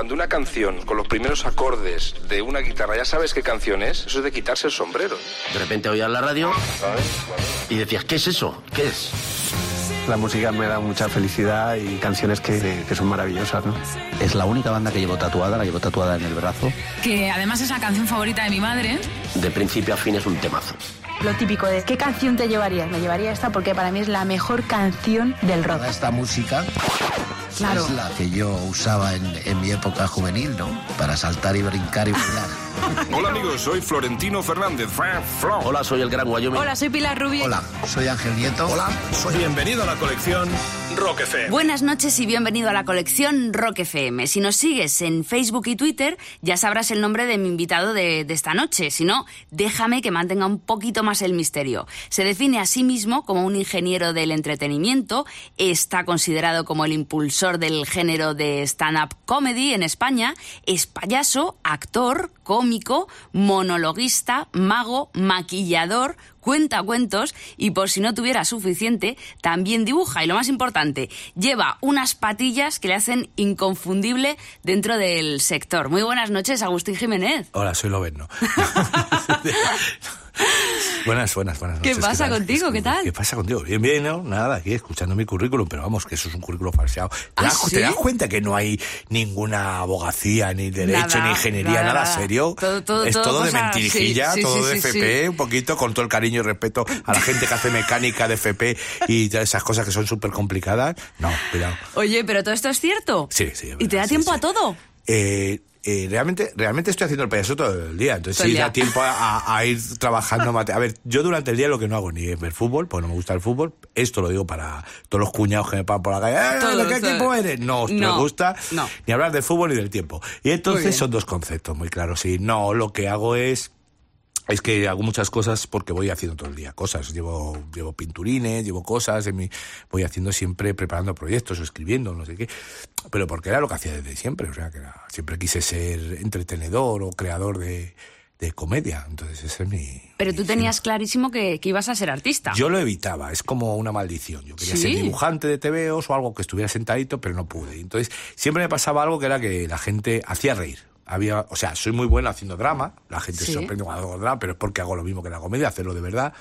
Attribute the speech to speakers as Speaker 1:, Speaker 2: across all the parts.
Speaker 1: cuando una canción con los primeros acordes de una guitarra ya sabes qué canción es, eso es de quitarse el sombrero.
Speaker 2: De repente oías la radio y decías, ¿qué es eso? ¿Qué es?
Speaker 3: La música me da mucha felicidad y canciones que, que son maravillosas, ¿no?
Speaker 4: Es la única banda que llevo tatuada, la llevo tatuada en el brazo.
Speaker 5: Que además es la canción favorita de mi madre.
Speaker 2: De principio a fin es un temazo.
Speaker 6: Lo típico de ¿qué canción te llevarías? Me llevaría esta porque para mí es la mejor canción del rock.
Speaker 7: Esta música
Speaker 6: Claro.
Speaker 7: es la que yo usaba en, en mi época juvenil, ¿no? Para saltar y brincar y bailar.
Speaker 1: Hola amigos, soy Florentino Fernández. Flo.
Speaker 2: Hola, soy el Gran Wyoming.
Speaker 6: Hola, soy Pilar Rubio.
Speaker 7: Hola, soy Ángel Nieto. Hola,
Speaker 1: soy bienvenido a la colección
Speaker 8: Buenas noches y bienvenido a la colección Rock FM. Si nos sigues en Facebook y Twitter, ya sabrás el nombre de mi invitado de, de esta noche. Si no, déjame que mantenga un poquito más el misterio. Se define a sí mismo como un ingeniero del entretenimiento, está considerado como el impulsor del género de stand-up comedy en España, es payaso, actor, cómico, monologuista, mago, maquillador, cuenta cuentos y por si no tuviera suficiente, también dibuja y lo más importante, lleva unas patillas que le hacen inconfundible dentro del sector. Muy buenas noches, Agustín Jiménez.
Speaker 9: Hola, soy Loberno. buenas, buenas, buenas
Speaker 8: ¿Qué
Speaker 9: noches.
Speaker 8: pasa
Speaker 9: tal?
Speaker 8: contigo? ¿Qué tal?
Speaker 9: ¿Qué pasa contigo? Bien, bien, ¿no? Nada, aquí escuchando mi currículum, pero vamos, que eso es un currículum falseado. ¿Te,
Speaker 8: ¿Ah,
Speaker 9: das,
Speaker 8: sí?
Speaker 9: te das cuenta que no hay ninguna abogacía, ni derecho,
Speaker 8: Nada,
Speaker 9: ni ingeniería,
Speaker 8: nada,
Speaker 9: serio?
Speaker 8: Todo- todo-
Speaker 9: es
Speaker 8: todo
Speaker 9: todo, de mentirijilla,
Speaker 8: sí, sí,
Speaker 9: todo de FP, un poquito, con todo el cariño y respeto a la gente que hace mecánica de FP y todas esas cosas que son súper complicadas. No, cuidado.
Speaker 8: Oye, pero todo esto es cierto.
Speaker 9: Sí, sí.
Speaker 8: ¿Y te da tiempo a todo?
Speaker 9: Eh, eh, realmente, realmente estoy haciendo el payaso todo el día, entonces sí
Speaker 8: día.
Speaker 9: da tiempo a, ir trabajando. A ver, yo durante el día lo que no hago ni es ver fútbol, porque no me gusta el fútbol. Esto lo digo para todos los cuñados que me pasan por la calle. "Eh, ¿De qué equipo eres? No,
Speaker 8: No,
Speaker 9: me gusta
Speaker 8: no.
Speaker 9: ni hablar de fútbol ni del tiempo. Y entonces son dos conceptos muy claros. Y no, lo que hago es es que hago muchas cosas porque voy haciendo todo el día cosas. Llevo, llevo pinturines, llevo cosas, en mi, voy haciendo siempre, preparando proyectos o escribiendo, no sé qué. Pero porque era lo que hacía desde siempre. O sea, que era- siempre quise ser entretenedor o creador de, de comedia. Entonces, ese es mi.
Speaker 8: Pero tú tenías clarísimo que, que ibas a ser artista.
Speaker 9: Yo lo evitaba, es como una maldición. Yo quería
Speaker 8: ¿Sí?
Speaker 9: ser dibujante de TVOs o algo que estuviera sentadito, pero no pude. Entonces, siempre me pasaba algo que era que la gente hacía reír. Había, o sea, soy muy bueno haciendo drama, la gente se sorprende cuando hago drama, pero es porque hago lo mismo que la comedia, hacerlo de verdad,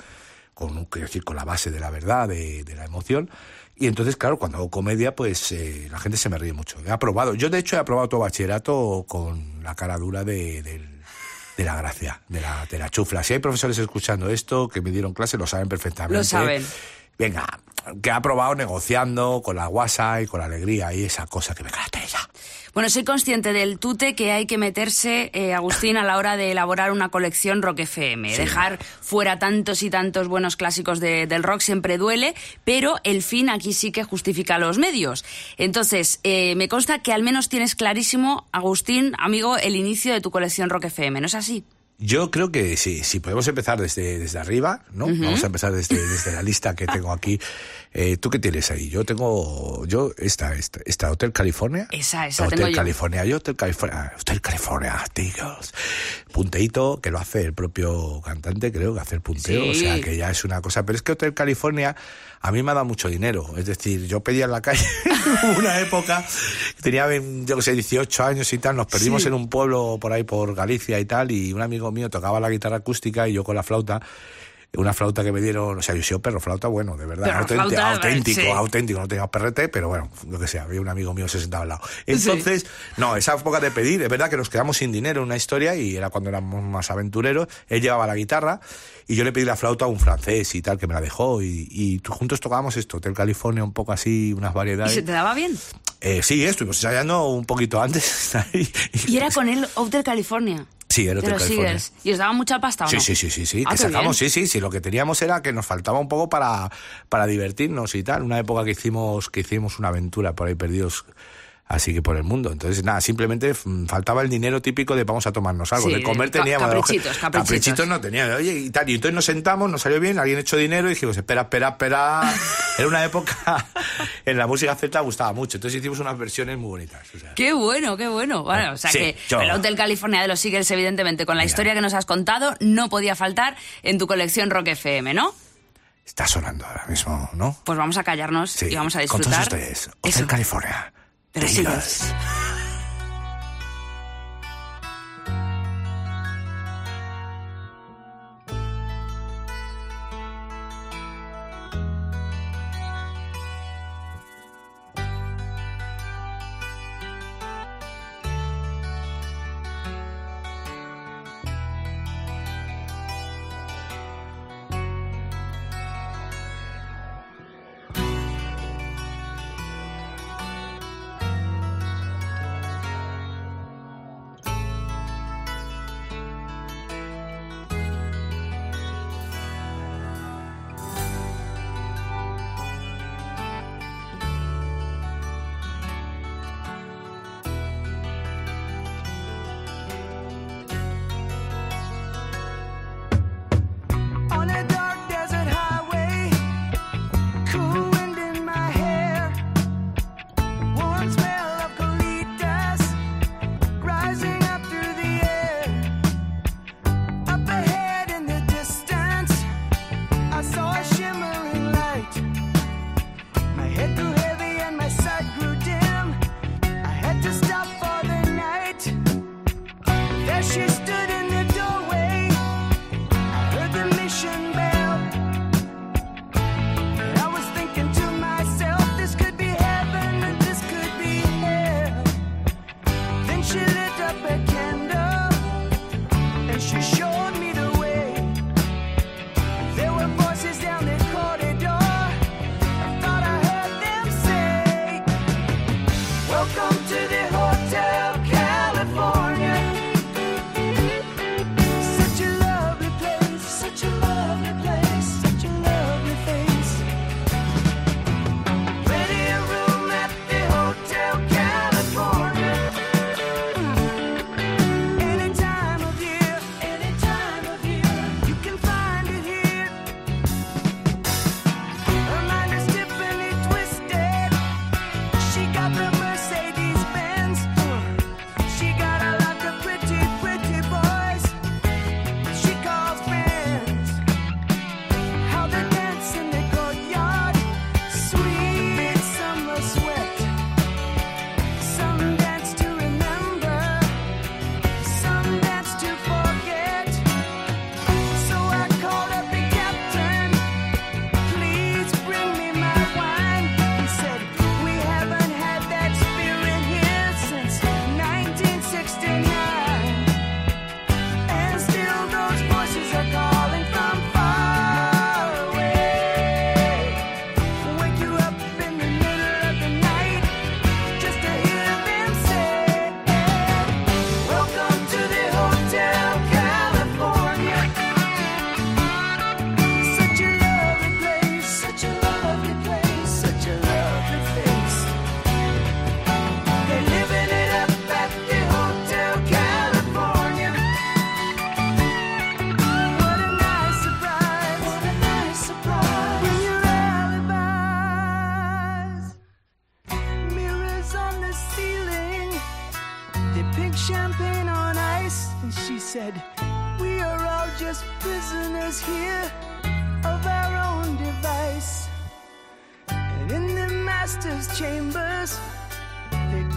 Speaker 9: con, quiero decir, con la base de la verdad, de, de la emoción. Y entonces, claro, cuando hago comedia, pues eh, la gente se me ríe mucho. He aprobado, yo de hecho he aprobado todo bachillerato con la cara dura de, del- de la gracia, de la, de la chufla. Si hay profesores escuchando esto que me dieron clase, lo saben perfectamente.
Speaker 8: Lo saben.
Speaker 9: Venga, que ha aprobado negociando con la guasa y con la alegría y esa cosa que me caracteriza.
Speaker 8: Bueno, soy consciente del tute que hay que meterse, eh, Agustín, a la hora de elaborar una colección Rock FM. Dejar fuera tantos y tantos buenos clásicos de- del rock siempre duele, pero el fin aquí sí que justifica los medios. Entonces, eh, me consta que al menos tienes clarísimo, Agustín, amigo, el inicio de tu colección Rock FM, ¿no es así?
Speaker 9: Yo creo que sí, sí, podemos empezar desde, desde arriba, ¿no? Vamos a empezar desde, desde la lista que tengo aquí. Eh, ¿Tú qué tienes ahí? Yo tengo, yo, esta, esta, esta Hotel California.
Speaker 8: Esa, esa
Speaker 9: Hotel
Speaker 8: tengo.
Speaker 9: California, yo Hotel California, Hotel California, Tigers. Punteito, que lo hace el propio cantante, creo que hace el punteo,
Speaker 8: Sí.
Speaker 9: o sea que ya es una cosa. Pero es que Hotel California a mí me ha dado mucho dinero. Es decir, yo pedía en la calle una época, tenía, yo que sé, 18 años y tal, nos perdimos en un pueblo por ahí por Galicia y tal, y un amigo mío tocaba la guitarra acústica y yo con la flauta. Una flauta que me dieron, o sea, yo soy perro flauta, bueno, de verdad, auténtico,
Speaker 8: flauta,
Speaker 9: auténtico,
Speaker 8: sí.
Speaker 9: auténtico, no tenía perrete, pero bueno, lo que sea, había un amigo mío que se sentaba al lado. Entonces, no, esa época de pedir, es verdad que nos quedamos sin dinero en una historia y era cuando éramos más aventureros, él llevaba la guitarra y yo le pedí la flauta a un francés y tal, que me la dejó y, y juntos tocábamos esto, Hotel California, un poco así, unas
Speaker 8: ¿Y
Speaker 9: variedades.
Speaker 8: se te daba bien?
Speaker 9: Eh, sí, estuvimos ensayando un poquito antes. ahí.
Speaker 8: Y era con el Hotel California.
Speaker 9: Sí, era Hotel California.
Speaker 8: Seagulls. ¿Y os daba mucha pasta o
Speaker 9: Sí,
Speaker 8: no?
Speaker 9: sí, sí, sí, sí,
Speaker 8: Ah,
Speaker 9: que
Speaker 8: qué
Speaker 9: sacamos,
Speaker 8: bien.
Speaker 9: sí, sí, sí, lo que teníamos era que nos faltaba un poco para, para divertirnos y tal, una época que hicimos, que hicimos una aventura por ahí perdidos, así que por el mundo. Entonces, nada, simplemente mm, faltaba el dinero típico de vamos a tomarnos algo,
Speaker 8: Sí,
Speaker 9: de comer teníamos.
Speaker 8: caprichitos, caprichitos.
Speaker 9: caprichitos no teníamos, oye, y tal, y entonces nos sentamos, nos salió bien, alguien echó dinero y dijimos, espera, espera, espera. Era una época, en la música celta gustaba mucho, entonces hicimos unas versiones muy bonitas. o sea.
Speaker 8: Qué bueno, qué bueno. Bueno, o sea
Speaker 9: Sí,
Speaker 8: que
Speaker 9: yo-
Speaker 8: el Hotel California de los Seagulls, evidentemente, con la
Speaker 9: Mira.
Speaker 8: historia que nos has contado, no podía faltar en tu colección Rock FM, ¿no?
Speaker 9: Está sonando ahora mismo, ¿no?
Speaker 8: Pues vamos a callarnos
Speaker 9: Sí,
Speaker 8: y vamos a
Speaker 9: con todos
Speaker 8: disfrutar.
Speaker 9: ustedes. Hotel
Speaker 8: Eso.
Speaker 9: California.
Speaker 8: Los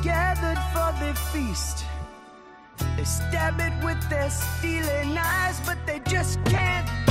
Speaker 10: gathered for the feast. They stab it with their stealing eyes, but they just can't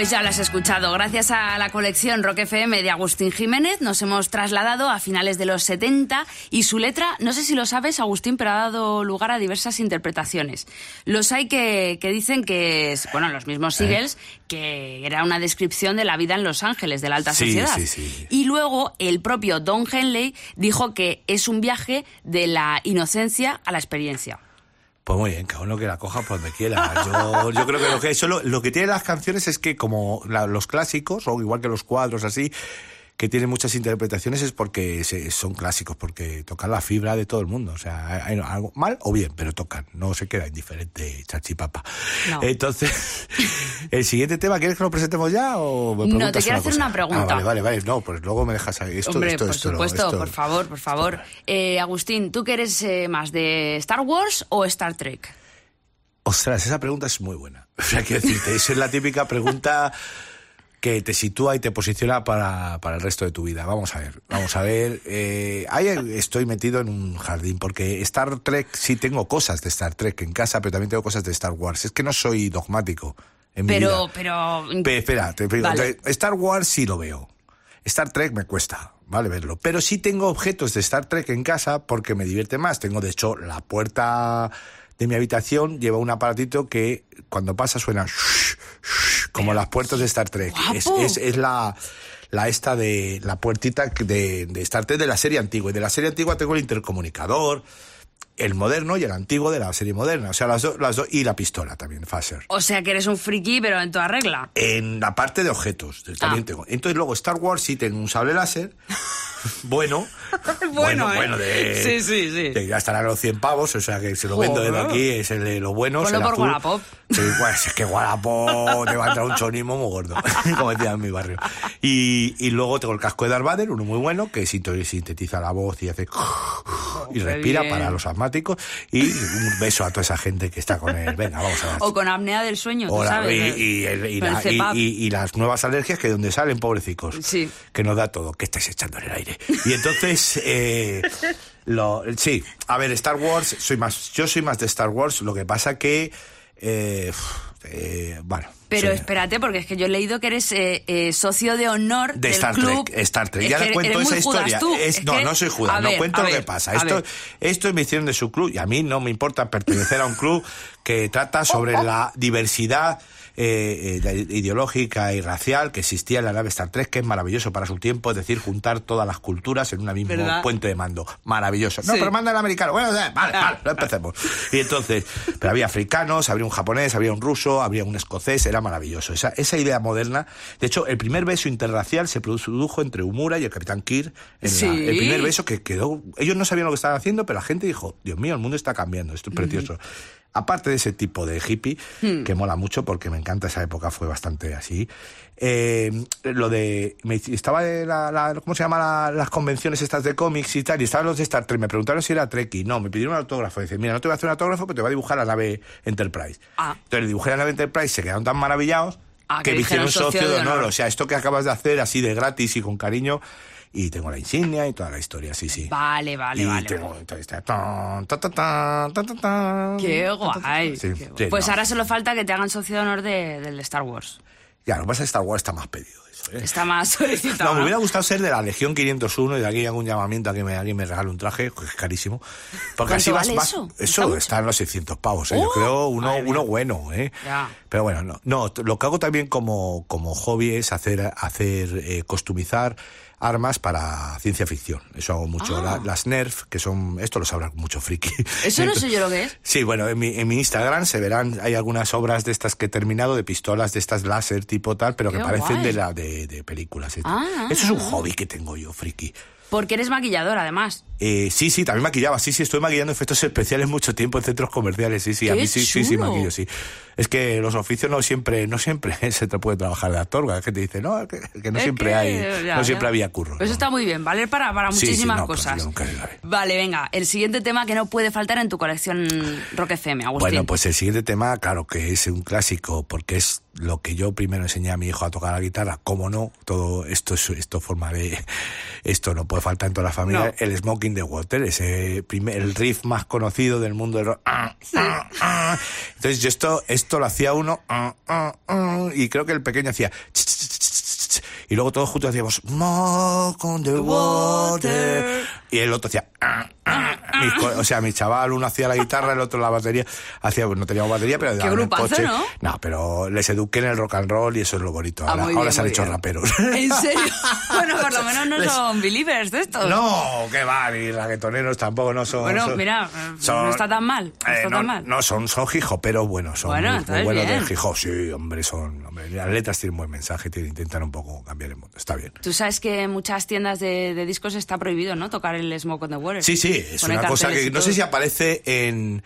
Speaker 8: Pues ya lo has escuchado. Gracias a la colección Rock FM de Agustín Jiménez nos hemos trasladado a finales de los 70 y su letra, no sé si lo sabes, Agustín, pero ha dado lugar a diversas interpretaciones. Los hay que, que dicen que es, bueno, los mismos Eagles, que era una descripción de la vida en Los Ángeles, de la alta
Speaker 9: Sí,
Speaker 8: sociedad.
Speaker 9: sí, sí.
Speaker 8: Y luego el propio Don Henley dijo que es un viaje de la inocencia a la experiencia.
Speaker 9: Pues muy bien, cada uno que la coja por donde quiera. Yo, yo creo que lo que solo lo que tienen las canciones es que como la- los clásicos, o igual que los cuadros así, que tienen muchas interpretaciones es porque se- son clásicos, porque tocan la fibra de todo el mundo. O sea, hay, algo mal o bien, pero tocan, no se queda indiferente chachipapa.
Speaker 8: No.
Speaker 9: Entonces, el siguiente tema, ¿quieres que lo presentemos ya o me
Speaker 8: No, te quiero hacer
Speaker 9: cosa?
Speaker 8: una pregunta.
Speaker 9: Ah, vale, vale, vale. No, pues luego me dejas ahí. Esto,
Speaker 8: Hombre,
Speaker 9: esto,
Speaker 8: por
Speaker 9: esto
Speaker 8: supuesto,
Speaker 9: esto-
Speaker 8: por favor, por favor. Eh, Agustín, ¿tú qué eres eh, más de Star Wars o Star Trek?
Speaker 9: Ostras, esa pregunta es muy buena. O sea, quiero decirte, esa es la típica pregunta que te sitúa y te posiciona para, para el resto de tu vida. Vamos a ver, vamos a ver. Eh, ahí estoy metido en un jardín, porque Star Trek sí tengo cosas de Star Trek en casa, pero también tengo cosas de Star Wars. Es que no soy dogmático en mi
Speaker 8: Pero,
Speaker 9: vida.
Speaker 8: pero...
Speaker 9: Pe- espera, te explico.
Speaker 8: Vale.
Speaker 9: Star Wars sí lo veo. Star Trek me cuesta, ¿vale? Verlo. Pero sí tengo objetos de Star Trek en casa porque me divierte más. Tengo, de hecho, la puerta de mi habitación lleva un aparatito que cuando pasa suena como las puertas de Star Trek. Es, es, es la, la esta de la puertita de, de Star Trek de la serie antigua. Y de la serie antigua tengo el intercomunicador, el moderno y el antiguo de la serie moderna. O sea, las dos, las dos, y la pistola también, Phaser
Speaker 8: O sea que eres un friki, pero en toda regla.
Speaker 9: en la parte de objetos. También
Speaker 8: Ah.
Speaker 9: tengo. Entonces luego Star Wars sí tengo un sable láser. bueno.
Speaker 8: Bueno, ¿eh?
Speaker 9: bueno, de,
Speaker 8: Sí, sí, sí.
Speaker 9: de- ya estarán los 100 pavos, o sea que si lo vendo desde
Speaker 8: Joder.
Speaker 9: aquí es el de lo bueno.
Speaker 8: Ponlo por
Speaker 9: azul.
Speaker 8: Wallapop.
Speaker 9: Sí, pues es que Wallapop te va a entrar un chonismo muy gordo, como decía en mi barrio. Y, y luego tengo el casco de Darth Vader, uno muy bueno, que sintetiza la voz y hace... y respira
Speaker 8: bien.
Speaker 9: para los asmáticos y un beso a toda esa gente que está con él. Venga, vamos a ver.
Speaker 8: O con apnea del sueño, tú
Speaker 9: Hola,
Speaker 8: sabes.
Speaker 9: y,
Speaker 8: el-
Speaker 9: y el- y
Speaker 8: el
Speaker 9: la- y-
Speaker 8: CEPAP.
Speaker 9: y- y las nuevas alergias que donde salen, pobrecicos.
Speaker 8: Sí.
Speaker 9: Que nos da todo. que estáis echando en el aire? Y entonces, eh, lo, sí, a ver, Star Wars, soy más, yo soy más de Star Wars, lo que pasa que, eh, eh, bueno.
Speaker 8: Pero
Speaker 9: sí.
Speaker 8: espérate, porque es que yo he leído que eres eh, eh, socio de honor
Speaker 9: de
Speaker 8: del
Speaker 9: Star
Speaker 8: club.
Speaker 9: Trek, Star Trek.
Speaker 8: Es
Speaker 9: Ya le cuento esa historia.
Speaker 8: tú.
Speaker 9: Es-
Speaker 8: Es
Speaker 9: no,
Speaker 8: que-
Speaker 9: no soy Judas, no
Speaker 8: ver,
Speaker 9: cuento
Speaker 8: a
Speaker 9: lo que
Speaker 8: ver,
Speaker 9: pasa. Esto,
Speaker 8: ver.
Speaker 9: esto me hicieron de su club y a mí no me importa pertenecer a un club que trata sobre la diversidad eh, eh, ideológica y racial que existía en la nave Star Trek, que es maravilloso para su tiempo, es decir, juntar todas las culturas en un mismo
Speaker 8: ¿Verdad?
Speaker 9: puente de mando. Maravilloso. No,
Speaker 8: Sí.
Speaker 9: pero manda el americano. Bueno, vale, vale, no empecemos. Y entonces, pero había africanos, había un japonés, había un ruso, había un escocés, era maravilloso. Esa, esa idea moderna. De hecho, el primer beso interracial se produjo entre Umura y el capitán Kirk. en la-
Speaker 8: Sí.
Speaker 9: el primer beso que quedó. Ellos no sabían lo que estaban haciendo, pero la gente dijo: Dios mío, el mundo está cambiando, esto es precioso. Aparte de ese tipo de hippie,
Speaker 8: Hmm.
Speaker 9: que mola mucho porque me encanta esa época, fue bastante así. Eh, lo de. me- estaba de la, la- ¿Cómo se llama la- las convenciones estas de cómics y tal? Y estaban los de Star Trek. Me preguntaron si era Trekkie. No, me pidieron un autógrafo. Dice: Mira, no te voy a hacer un autógrafo, pero te voy a dibujar la nave Enterprise.
Speaker 8: Ah.
Speaker 9: Entonces le dibujé la nave Enterprise, se quedaron tan maravillados
Speaker 8: Ah,
Speaker 9: que
Speaker 8: que
Speaker 9: me hicieron socio de honor. O sea, esto que acabas de hacer así de gratis y con cariño y tengo la insignia y toda la historia, sí, sí.
Speaker 8: Vale, vale,
Speaker 9: y
Speaker 8: vale.
Speaker 9: Tengo,
Speaker 8: Qué guay.
Speaker 9: Sí,
Speaker 8: Qué guay. pues
Speaker 9: no.
Speaker 8: ahora solo falta que te hagan socio de honor de, del Star Wars.
Speaker 9: Ya, lo que pasa es que Star Wars está más pedido. ¿eh?
Speaker 8: Está más solicitado.
Speaker 9: No, me hubiera gustado ser de la Legión 501 y de aquí hago un llamamiento a que me, alguien me regale un traje, que es carísimo. Porque así vas,
Speaker 8: vale
Speaker 9: vas,
Speaker 8: Eso, está,
Speaker 9: en los 600 pavos, ¿eh? yo
Speaker 8: ¡Oh!
Speaker 9: creo uno, uno bueno, ¿eh?
Speaker 8: Ya.
Speaker 9: Pero bueno, no, no, lo que hago también como, como hobby es hacer, hacer eh, costumizar armas para ciencia ficción. Eso hago mucho.
Speaker 8: Ah.
Speaker 9: La- las Nerf, que son, esto lo sabrá mucho friki.
Speaker 8: Eso no sé yo lo que es.
Speaker 9: Sí, bueno, en mi, en mi Instagram se verán, hay algunas obras de estas que he terminado, de pistolas de estas láser tipo tal, pero que parecen
Speaker 8: guay.
Speaker 9: de, la, de, de películas.
Speaker 8: Ah,
Speaker 9: Eso es un
Speaker 8: ah.
Speaker 9: hobby que tengo yo, friki.
Speaker 8: Porque eres maquillador, además.
Speaker 9: Eh, sí, sí, también maquillaba. Sí, sí, estoy maquillando efectos especiales mucho tiempo en centros comerciales. Sí, sí, a
Speaker 8: ¡Qué
Speaker 9: mí sí, sí, sí, maquillo, sí. Es que los oficios no siempre, no siempre se te puede trabajar de actor. La gente dice, no, que, que no
Speaker 8: Es
Speaker 9: siempre
Speaker 8: que-
Speaker 9: hay,
Speaker 8: ya,
Speaker 9: no siempre
Speaker 8: ya.
Speaker 9: había curro.
Speaker 8: Pues
Speaker 9: ¿no?
Speaker 8: está muy bien, vale para, para
Speaker 9: Sí, sí,
Speaker 8: muchísimas
Speaker 9: no, pues
Speaker 8: cosas.
Speaker 9: nunca.
Speaker 8: Vale, venga, el siguiente tema que no puede faltar en tu colección Rock FM, Agustín.
Speaker 9: Bueno, pues el siguiente tema, claro que es un clásico, porque es lo que yo primero enseñé a mi hijo a tocar la guitarra. ¿Cómo no? Todo esto es esto forma de esto no puede faltar en toda la familia.
Speaker 8: No.
Speaker 9: El Smoking the Water, ese primer, el riff más conocido del mundo del rock. Entonces yo esto esto lo hacía uno ah, ah, ah, y creo que el pequeño hacía ch, ch, ch, y luego todos juntos hacíamos Smoke on the water y el otro hacía ah, ah. Co- o sea mi chaval uno hacía la guitarra el otro la batería hacía no teníamos batería pero el
Speaker 8: grupazo,
Speaker 9: coche
Speaker 8: ¿no?
Speaker 9: no pero les eduqué en el rock and roll y eso es lo bonito
Speaker 8: Ah,
Speaker 9: ahora, ahora se han hecho raperos
Speaker 8: ¿En serio? bueno, por lo menos no
Speaker 9: Les-
Speaker 8: son believers de estos.
Speaker 9: no que va ni reggaetoneros tampoco no son
Speaker 8: Bueno,
Speaker 9: son-
Speaker 8: mira,
Speaker 9: son-
Speaker 8: no está tan mal. No
Speaker 9: eh,
Speaker 8: está
Speaker 9: no,
Speaker 8: tan mal.
Speaker 9: no, son, son hijoperos buenos, son
Speaker 8: Bueno,
Speaker 9: muy, muy buenos de sí, hombre, son, hombre, las letras tienen buen mensaje, tienen, intentan un poco cambiar el mundo, está bien.
Speaker 8: Tú sabes que en muchas tiendas de, de discos está prohibido, ¿no? Tocar el Smoke on the Water.
Speaker 9: Sí, sí, es
Speaker 8: Pone
Speaker 9: una cosa que no sé si aparece en,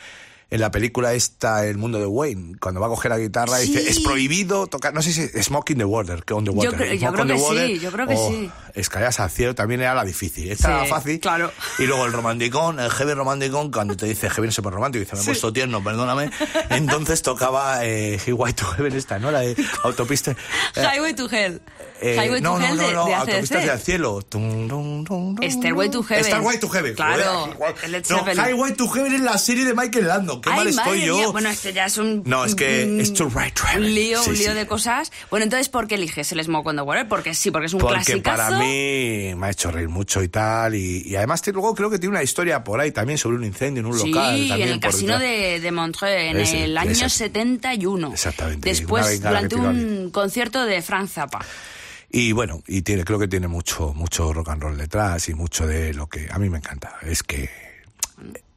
Speaker 9: en la película esta, El mundo de Wayne, cuando va a coger la guitarra y
Speaker 8: Sí.
Speaker 9: dice, es prohibido tocar, no sé si Smoking the Water, que on the
Speaker 8: Yo
Speaker 9: water.
Speaker 8: creo- yo
Speaker 9: Smoke
Speaker 8: creo que sí,
Speaker 9: water,
Speaker 8: yo creo que sí.
Speaker 9: Escaleras al cielo también era la difícil, esta era
Speaker 8: Sí,
Speaker 9: la fácil.
Speaker 8: claro.
Speaker 9: Y luego el romanticón, el heavy romanticón, cuando te dice heavy no sé por romántico, dice, me he puesto tierno, perdóname. Entonces tocaba eh, Highway to Heaven esta, ¿no? La de autopista. eh,
Speaker 8: Highway to Hell.
Speaker 9: eh,
Speaker 8: Highway
Speaker 9: no,
Speaker 8: to
Speaker 9: no,
Speaker 8: Hell
Speaker 9: no,
Speaker 8: de,
Speaker 9: no,
Speaker 8: de
Speaker 9: Autopistas
Speaker 8: ACDC.
Speaker 9: del cielo.
Speaker 8: Stairway to Heaven.
Speaker 9: Stairway to Heaven.
Speaker 8: Claro, el
Speaker 9: no. Highway to Heaven es la serie de Michael Landon. Qué
Speaker 8: Ay,
Speaker 9: mal estoy yo.
Speaker 8: Bueno, este ya es un...
Speaker 9: No, es que
Speaker 8: un-
Speaker 9: es right
Speaker 8: Un lío,
Speaker 9: Sí,
Speaker 8: un lío
Speaker 9: sí.
Speaker 8: de cosas. Bueno, entonces, ¿por qué eliges el Smoke on the Water? Porque sí, porque es un
Speaker 9: Porque
Speaker 8: clasicazo.
Speaker 9: para mí me ha hecho reír mucho y tal. Y, y además luego creo que tiene una historia por ahí también sobre un incendio en un
Speaker 8: Sí,
Speaker 9: local.
Speaker 8: en
Speaker 9: también
Speaker 8: el
Speaker 9: por
Speaker 8: casino de, de Montreux, en
Speaker 9: Ese,
Speaker 8: el año
Speaker 9: ese.
Speaker 8: 71.
Speaker 9: Exactamente,
Speaker 8: Después, durante un concierto de Frank Zappa.
Speaker 9: Y bueno, y tiene, creo que tiene mucho, mucho rock and roll detrás y mucho de lo que a mí me encanta. Es que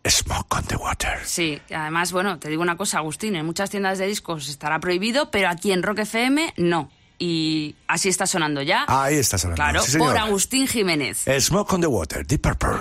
Speaker 9: Smoke on the Water.
Speaker 8: Sí, además, bueno, te digo una cosa, Agustín, en muchas tiendas de discos estará prohibido, pero aquí en Rock FM no. Y así está sonando ya.
Speaker 9: Ahí está sonando.
Speaker 8: claro,
Speaker 9: Sí,
Speaker 8: por Agustín Jiménez.
Speaker 9: Smoke on the Water, Deep Purple.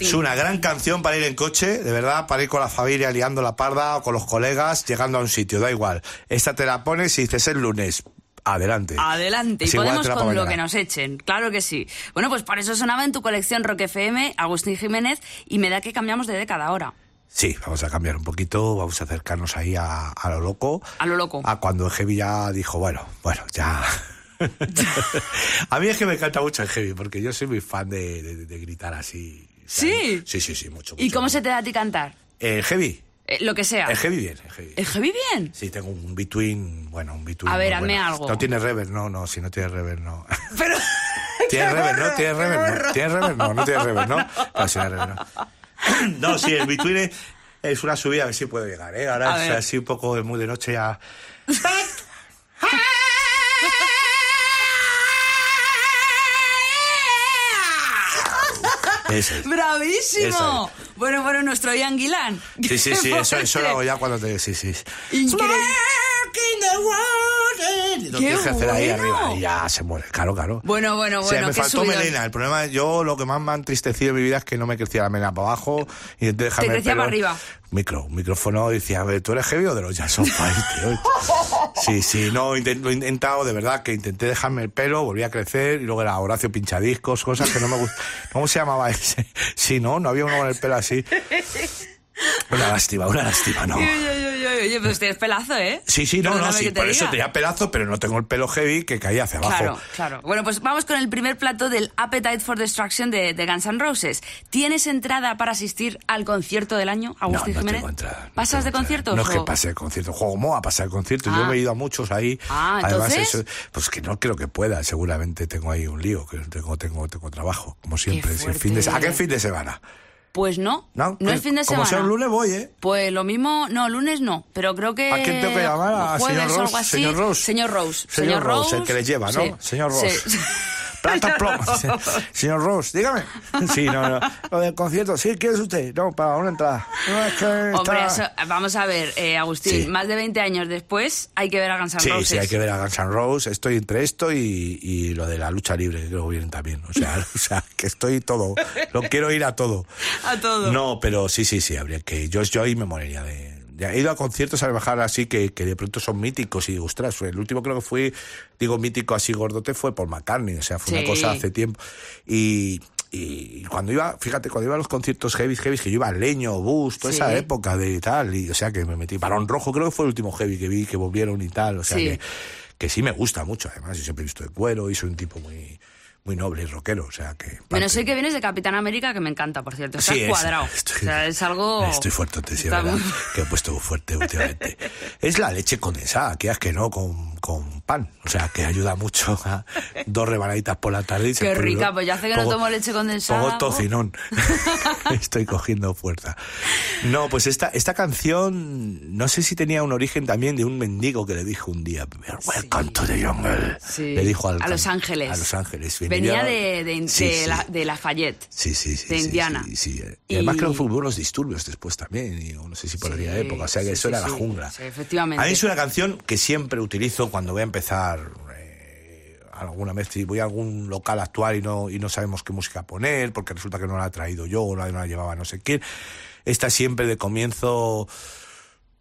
Speaker 9: Es una gran canción para ir en coche, de verdad, para ir con la familia liando la parda o con los colegas, llegando a un sitio, da igual. Esta te la pones y dices el lunes. Adelante.
Speaker 8: Adelante, y
Speaker 9: Es
Speaker 8: podemos con lo que nos echen, claro que sí. Bueno, pues por eso sonaba en tu colección Rock FM, Agustín Jiménez, y me da que cambiamos de década ahora.
Speaker 9: Sí, vamos a cambiar un poquito, vamos a acercarnos ahí a, a lo loco.
Speaker 8: A lo loco.
Speaker 9: A cuando el heavy ya dijo, bueno, bueno, ya. a mí es que me encanta mucho el heavy, porque yo soy muy fan de, de- de gritar así.
Speaker 8: ¿Sí?
Speaker 9: Sí, sí, sí, mucho.
Speaker 8: ¿Y cómo se te da a ti cantar?
Speaker 9: El heavy.
Speaker 8: Eh, lo que sea.
Speaker 9: El heavy bien, el heavy.
Speaker 8: ¿El heavy bien?
Speaker 9: Sí, tengo un between, bueno, un between.
Speaker 8: A ver, hazme
Speaker 9: bueno.
Speaker 8: algo.
Speaker 9: No tiene reverb, no, no, si no tiene reverb, no.
Speaker 8: Pero...
Speaker 9: ¿Tiene reverb, no? ¿Tiene reverb, no? ¿Tiene reverb? No, no tiene reverb, ¿no? No, sí, tiene reverb, no. No, sí, el between es, es una subida, a ver si puedo llegar, ¿eh?
Speaker 8: A
Speaker 9: Ahora es así un poco muy de noche ya. Ese es.
Speaker 8: ¡Bravísimo!
Speaker 9: Eso
Speaker 8: Bueno, bueno, nuestro Ian Gillan.
Speaker 9: Sí, sí, sí, eso, eso lo hago ya cuando te... Sí, sí.
Speaker 8: Increíble.
Speaker 9: Lo
Speaker 8: ¡Qué
Speaker 9: tienes que hacer ahí arriba y ya se muere. Claro, claro.
Speaker 8: Bueno, bueno,
Speaker 9: O sea,
Speaker 8: bueno,
Speaker 9: me
Speaker 8: qué
Speaker 9: faltó
Speaker 8: subidón.
Speaker 9: melena. El problema, yo lo que más me ha entristecido en mi vida es que no me crecía la melena para abajo. Y entonces el
Speaker 8: crecía para arriba.
Speaker 9: Micro, un micrófono decía, a ver, ¿tú eres heavy o de los Jackson Five? Sí, sí, no, lo he intentado, de verdad, que intenté dejarme el pelo, volví a crecer, y luego era Horacio Pinchadiscos, cosas que no me gustan. ¿Cómo se llamaba ese? Sí, no, no había uno con el pelo así. Una lástima, una lástima, no.
Speaker 8: Oye, pues tienes pelazo, ¿eh?
Speaker 9: Sí, sí, no, no, sí,
Speaker 8: te
Speaker 9: por eso
Speaker 8: diga.
Speaker 9: tenía pelazo, pero no tengo el pelo heavy que caía hacia abajo.
Speaker 8: Claro, claro. Bueno, pues vamos con el primer plato del Appetite for Destruction de, de Guns N' Roses. ¿Tienes entrada para asistir al concierto del año, Agustín
Speaker 9: no, no
Speaker 8: Jiménez?
Speaker 9: tengo entrada. no
Speaker 8: ¿Pasas
Speaker 9: tengo
Speaker 8: de
Speaker 9: entrada.
Speaker 8: conciertos?
Speaker 9: No es que pase de concierto. Juego MOA pasa de concierto.
Speaker 8: Ah.
Speaker 9: Yo me he ido a muchos ahí.
Speaker 8: Ah,
Speaker 9: Además,
Speaker 8: ¿entonces?
Speaker 9: eso, pues que no creo que pueda. Seguramente tengo ahí un lío. Que tengo, tengo, tengo trabajo, como siempre. Si el fin de, ¿A qué fin de semana?
Speaker 8: Pues no,
Speaker 9: ¿No?
Speaker 8: no, es fin de
Speaker 9: Como
Speaker 8: semana.
Speaker 9: sea un lunes voy, ¿eh?
Speaker 8: Pues lo mismo, no, lunes no, pero creo que...
Speaker 9: ¿A quién tengo que llamar? ¿A señor Rose? Señor Rose.
Speaker 8: Señor Rose.
Speaker 9: Señor Rose, el que les lleva, ¿no?
Speaker 8: Sí.
Speaker 9: Señor Rose.
Speaker 8: Sí.
Speaker 9: Plata plomo. Señor Ross, dígame. Sí, no, no. Lo del concierto, sí, ¿quién es usted? No, para una entrada. No, es que
Speaker 8: Hombre,
Speaker 9: está-
Speaker 8: eso- vamos a ver, eh, Agustín,
Speaker 9: Sí.
Speaker 8: más de 20 años después hay que ver a Guns N'
Speaker 9: Sí,
Speaker 8: Roses.
Speaker 9: sí, hay que ver a Guns N' Roses. Estoy entre esto y, y lo de la lucha libre, que que vienen también. O sea, o sea, que estoy todo. Lo quiero ir a todo.
Speaker 8: A todo.
Speaker 9: No, pero sí, sí, sí, habría que. Yo, yo ahí me moriría de. Ya he ido a conciertos a bajar así que, que de pronto son míticos y digo, ostras, el último creo que fue, digo, mítico así gordote fue por McCartney, o sea, fue
Speaker 8: Sí.
Speaker 9: una cosa hace tiempo. Y, y cuando iba, fíjate, cuando iba a los conciertos heavy, heavy, que yo iba al Leño, Bus, toda
Speaker 8: Sí.
Speaker 9: esa época de tal, y o sea, que me metí. Barón Rojo creo que fue el último heavy que vi, que volvieron y tal, o sea,
Speaker 8: Sí.
Speaker 9: que, que sí me gusta mucho, además, yo siempre he visto de cuero y soy un tipo muy muy noble y rockero, o sea que...
Speaker 8: Menos sé que vienes de Capitán América, que me encanta, por cierto. Estás
Speaker 9: Sí, es-
Speaker 8: cuadrado.
Speaker 9: estoy-
Speaker 8: o sea, es algo...
Speaker 9: Estoy fuerte,
Speaker 8: Está
Speaker 9: verdad,
Speaker 8: muy-
Speaker 9: que he puesto fuerte últimamente. es la leche condensada, que es que no, con, con pan. O sea, que ayuda mucho a dos rebanaditas por la tarde. y
Speaker 8: Qué rica, pues ya hace que no tomo leche condensada.
Speaker 9: Pongo tocinón. Estoy cogiendo fuerza. No, pues esta, esta canción, no sé si tenía un origen también de un mendigo que le dijo un día, Welcome to the jungle.
Speaker 8: Sí.
Speaker 9: Le dijo al
Speaker 8: a Los Ángeles.
Speaker 9: A Los Ángeles.
Speaker 8: Venía de, de,
Speaker 9: Sí,
Speaker 8: de
Speaker 9: sí.
Speaker 8: La, de Lafayette.
Speaker 9: Sí, sí, sí.
Speaker 8: de
Speaker 9: sí,
Speaker 8: Indiana.
Speaker 9: Sí, sí. Y
Speaker 8: Y-
Speaker 9: además creo que hubo unos disturbios después también, y no sé si por aquella época, o sea que
Speaker 8: sí,
Speaker 9: eso
Speaker 8: sí,
Speaker 9: era la
Speaker 8: sí.
Speaker 9: jungla.
Speaker 8: Sí, efectivamente.
Speaker 9: A mí es una canción que siempre utilizo cuando voy a empezar eh, alguna vez, si voy a algún local actual y no, y no sabemos qué música poner, porque resulta que no la he traído yo o no la llevaba no sé quién. Esta siempre de comienzo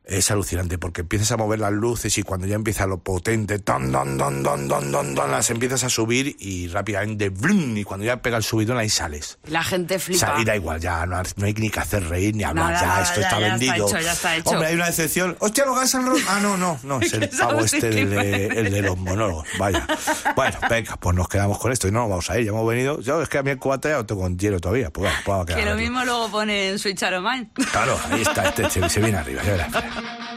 Speaker 9: es alucinante porque empiezas a mover las luces y cuando ya empieza lo potente, don, don, don, don, don, don, don, las empiezas a subir y rápidamente, ¡brum! y cuando ya pega el subidón ahí sales.
Speaker 8: La gente
Speaker 9: O
Speaker 8: flipa.
Speaker 9: sea, y da igual, ya no, no hay ni que hacer reír ni hablar,
Speaker 8: Nada,
Speaker 9: ya esto
Speaker 8: ya,
Speaker 9: está
Speaker 8: ya está
Speaker 9: vendido.
Speaker 8: hecho, ya está hecho.
Speaker 9: Hombre, hay una excepción. Hostia, lo Guns N' Roses. Ah, no, no, no, es el pavo este, el de, el de los monólogos. Vaya. Bueno, venga, pues nos quedamos con esto y no vamos a ir. Ya hemos venido. Yo es que a mí el cubata ya lo tengo con hielo todavía. Pues pues a
Speaker 8: que lo mismo luego pone en Switch.
Speaker 9: Claro, ahí está, este, se, se viene arriba, ya verás.
Speaker 11: Yeah.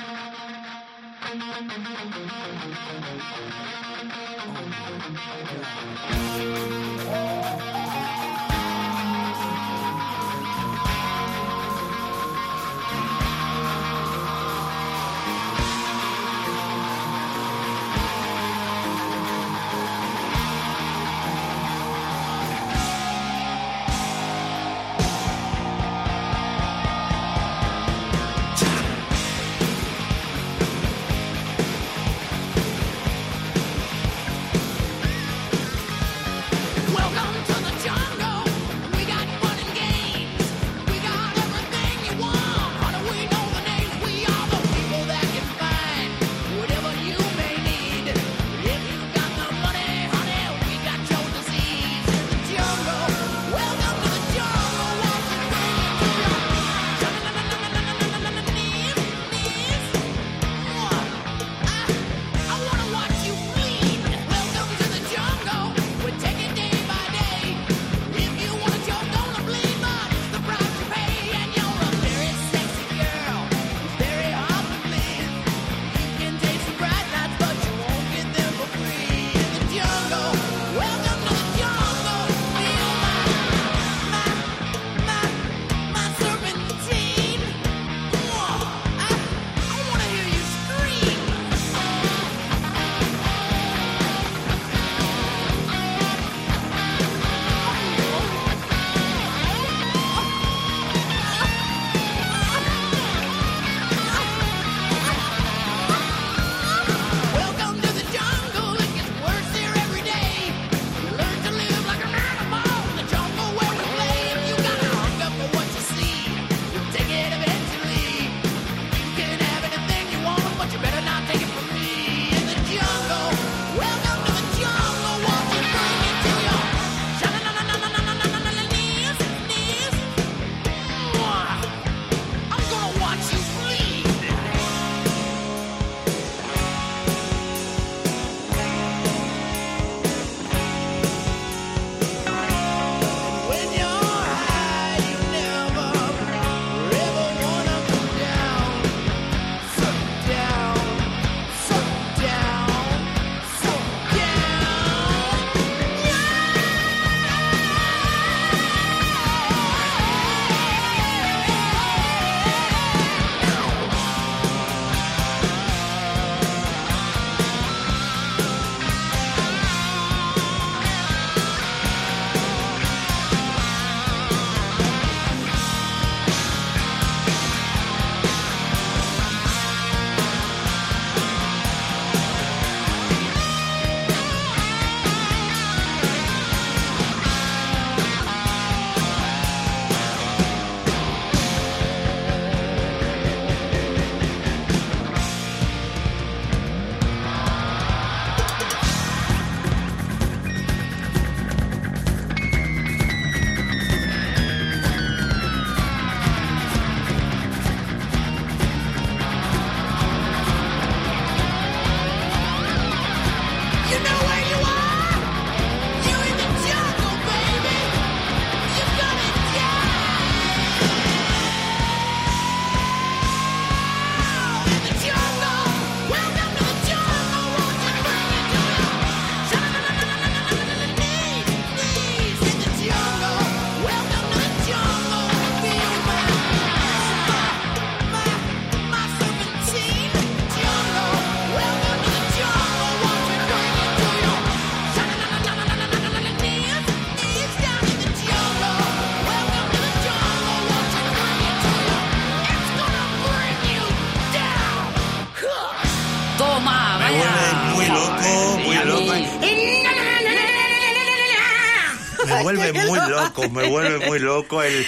Speaker 11: El...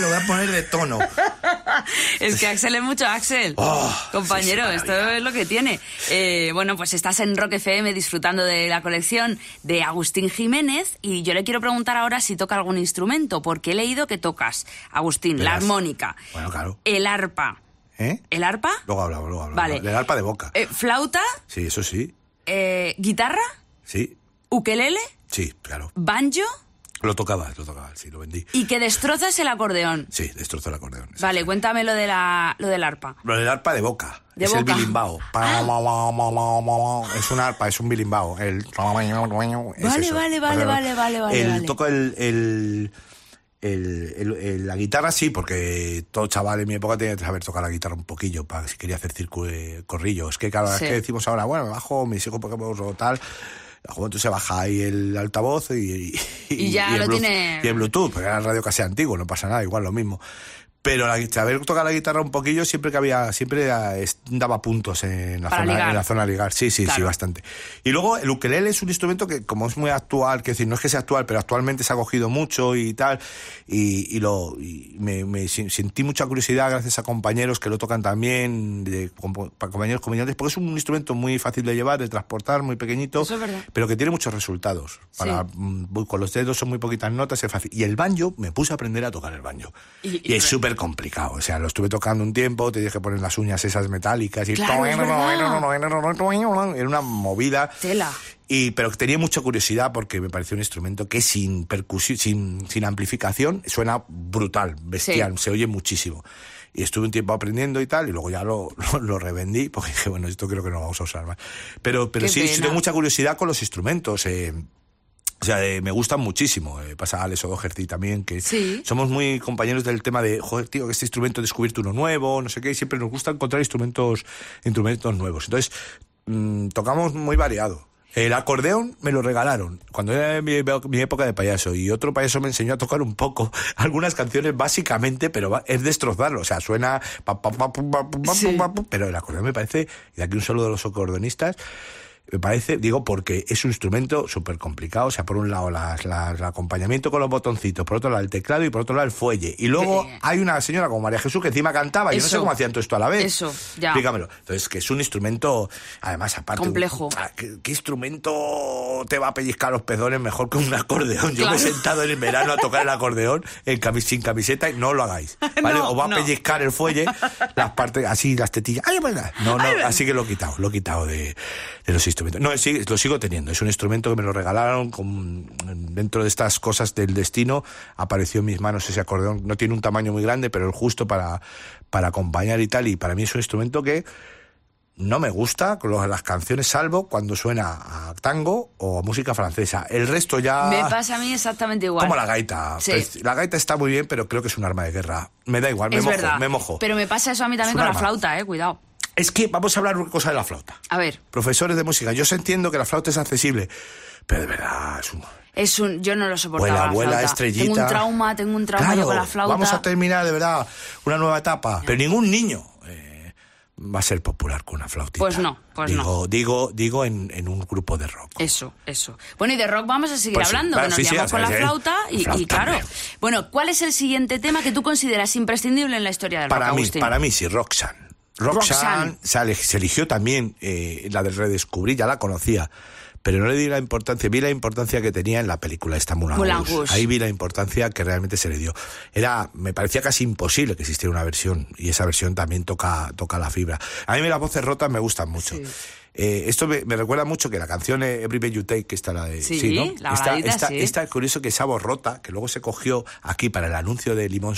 Speaker 11: Lo voy a poner de tono.
Speaker 8: Es que Axel es mucho Axel.
Speaker 11: Oh,
Speaker 8: Compañero, esto es lo que tiene. Eh, bueno, pues estás en Rock FM disfrutando de la colección de Agustín Jiménez y yo le quiero preguntar ahora si toca algún instrumento, porque he leído que tocas, Agustín, la armónica,
Speaker 9: Bueno, claro.
Speaker 8: el arpa.
Speaker 9: ¿Eh?
Speaker 8: ¿El arpa?
Speaker 9: Luego hablamos, luego hablamos.
Speaker 8: Vale.
Speaker 9: Del arpa de boca.
Speaker 8: Eh, ¿Flauta?
Speaker 9: Sí, eso sí.
Speaker 8: Eh, ¿Guitarra?
Speaker 9: Sí,
Speaker 8: ¿Ukelele?
Speaker 9: sí, claro.
Speaker 8: ¿Banjo?
Speaker 9: Lo tocaba, lo tocaba, sí, lo vendí.
Speaker 8: Y que destrozas el acordeón.
Speaker 9: Sí, destrozó el acordeón.
Speaker 8: Vale, cuéntame lo, de la, lo del arpa.
Speaker 9: Lo del arpa de boca.
Speaker 8: De
Speaker 9: es
Speaker 8: boca.
Speaker 9: el bilimbao. Pa, ma, ma, ma, ma, ma, ma. Es un arpa, es un bilimbao. El... es
Speaker 8: Vale,
Speaker 9: eso.
Speaker 8: vale, vale, vale, vale, vale,
Speaker 9: El,
Speaker 8: vale.
Speaker 9: Toco el... el el- el- el- la guitarra sí, porque todo chaval en mi época tenía que saber tocar la guitarra un poquillo para si quería hacer circo, eh, corrillo. Es que cada
Speaker 8: Sí.
Speaker 9: vez que decimos ahora, bueno, me bajo, mis hijos porque o tal, juventud se baja ahí el altavoz y,
Speaker 8: Y ya
Speaker 9: el
Speaker 8: lo tiene-
Speaker 9: Y el Bluetooth, porque era el radio casi antiguo, no pasa nada, igual lo mismo. Pero la, saber tocar la guitarra un poquillo siempre que había, siempre daba puntos en la,
Speaker 8: Para
Speaker 9: zona,
Speaker 8: ligar.
Speaker 9: en la zona ligar. Sí, sí, sí, bastante. Y luego el ukelele es un instrumento que como es muy actual, que decir, no es que sea actual, pero actualmente se ha cogido mucho y tal, y, y lo y me, sentí mucha curiosidad gracias a compañeros que lo tocan también, de, compañeros comediantes, porque es un instrumento muy fácil de llevar, de transportar, muy pequeñito,
Speaker 8: Eso es verdad.
Speaker 9: pero que tiene muchos resultados. Para, mm, con los dedos son muy poquitas notas, es fácil. Y el banjo, me puse a aprender a tocar el banjo.
Speaker 8: Y-
Speaker 9: Y, es súper complicado. O sea, lo estuve tocando un tiempo, te dije poner las uñas esas metálicas y
Speaker 8: Claro,
Speaker 9: era una movida.
Speaker 8: Tela.
Speaker 9: Y, pero tenía mucha curiosidad porque me pareció un instrumento que sin percusión, sin, sin amplificación, suena brutal, bestial, se oye muchísimo. Y estuve un tiempo aprendiendo y tal, y luego ya lo, lo, lo revendí porque dije, bueno, esto creo que no lo vamos a usar más. Pero, pero
Speaker 8: Qué
Speaker 9: sí, sí tengo mucha curiosidad con los instrumentos. eh, o sea, eh, me gustan muchísimo. Eh, pasa Alex O'Doherty también, que
Speaker 8: Sí.
Speaker 9: somos muy compañeros del tema de, joder, tío, que este instrumento descubierto uno nuevo, no sé qué, y siempre nos gusta encontrar instrumentos, instrumentos nuevos. Entonces, mm, tocamos muy variado. El acordeón me lo regalaron cuando era mi, mi época de payaso y otro payaso me enseñó a tocar un poco algunas canciones básicamente, pero es destrozarlo, o sea, suena pa, pa, pa,
Speaker 8: Sí.
Speaker 9: pero el acordeón me parece, y de aquí un saludo a los acordeonistas, me parece, digo, porque es un instrumento súper complicado. O sea, por un lado las- las- el acompañamiento con los botoncitos, por otro lado el teclado y por otro lado el fuelle. Y luego
Speaker 8: Eh.
Speaker 9: hay una señora como María Jesús que encima cantaba. y Yo no sé cómo hacían todo esto a la vez.
Speaker 8: Eso, ya.
Speaker 9: Explícamelo. Entonces, que es un instrumento, además, aparte.
Speaker 8: Complejo.
Speaker 9: ah, ¿Qué, qué instrumento te va a pellizcar los pezones mejor que un acordeón? Yo me he sentado en el verano a tocar el acordeón en camis- sin camiseta y no lo hagáis. ¿Vale?
Speaker 8: No,
Speaker 9: o va
Speaker 8: no.
Speaker 9: a pellizcar el fuelle, las partes, así, las tetillas. ¡Ay, venga! No, no, así que lo he quitado, lo he quitado de, de los instrumentos. No, sí, lo sigo teniendo. Es un instrumento que me lo regalaron con- dentro de estas cosas del destino. Apareció en mis manos ese acordeón. No tiene un tamaño muy grande, pero es justo para, para acompañar y tal. Y para mí es un instrumento que no me gusta con las canciones, salvo cuando suena a tango o a música francesa. El resto ya.
Speaker 8: Me pasa a mí exactamente igual.
Speaker 9: Como la gaita.
Speaker 8: Sí.
Speaker 9: La gaita está muy bien, pero creo que es un arma de guerra. Me da igual, me
Speaker 8: es
Speaker 9: mojo,
Speaker 8: verdad.
Speaker 9: me mojo.
Speaker 8: Pero me pasa eso a mí también con la flauta, eh, cuidado.
Speaker 9: Es que vamos a hablar una cosa de la flauta.
Speaker 8: A ver,
Speaker 9: Profesores de música, yo entiendo que la flauta es accesible, pero de verdad es un...
Speaker 8: es un yo no lo soportaba
Speaker 9: Vuela,
Speaker 8: la
Speaker 9: vuela, estrellita.
Speaker 8: Tengo un trauma, tengo un trauma
Speaker 9: Claro,
Speaker 8: yo con la flauta.
Speaker 9: Vamos a terminar de verdad una nueva etapa, pero ningún niño eh, va a ser popular con una flautita.
Speaker 8: Pues no, pues
Speaker 9: digo,
Speaker 8: no.
Speaker 9: Digo, digo en, en un grupo de rock.
Speaker 8: Eso, eso. Bueno, y de rock vamos a seguir
Speaker 9: Pues sí,
Speaker 8: hablando,
Speaker 9: claro,
Speaker 8: que nos
Speaker 9: sí,
Speaker 8: con la flauta
Speaker 9: la
Speaker 8: y, claro. Bueno, ¿cuál es el siguiente tema que tú consideras imprescindible en la historia del
Speaker 9: Para
Speaker 8: rock,
Speaker 9: mí,
Speaker 8: Agustín?
Speaker 9: para mí sí, Roxanne.
Speaker 8: Roxanne.
Speaker 9: Roxanne, se, eligió también eh, la de redescubrir, ya la conocía, pero no le di la importancia, vi la importancia que tenía en la película esta. Rouge. Ahí vi la importancia que realmente se le dio. Era, me parecía casi imposible que existiera una versión y esa versión también toca, toca la fibra. A mí las voces rotas me gustan mucho.
Speaker 10: Eh, esto me, me recuerda mucho que la canción eh, Every Breath You Take, que está la de...
Speaker 8: Sí,
Speaker 10: ¿no?
Speaker 8: la
Speaker 10: esta,
Speaker 8: sí.
Speaker 10: esta es curioso que esa voz rota, que luego se cogió aquí para el anuncio de Limón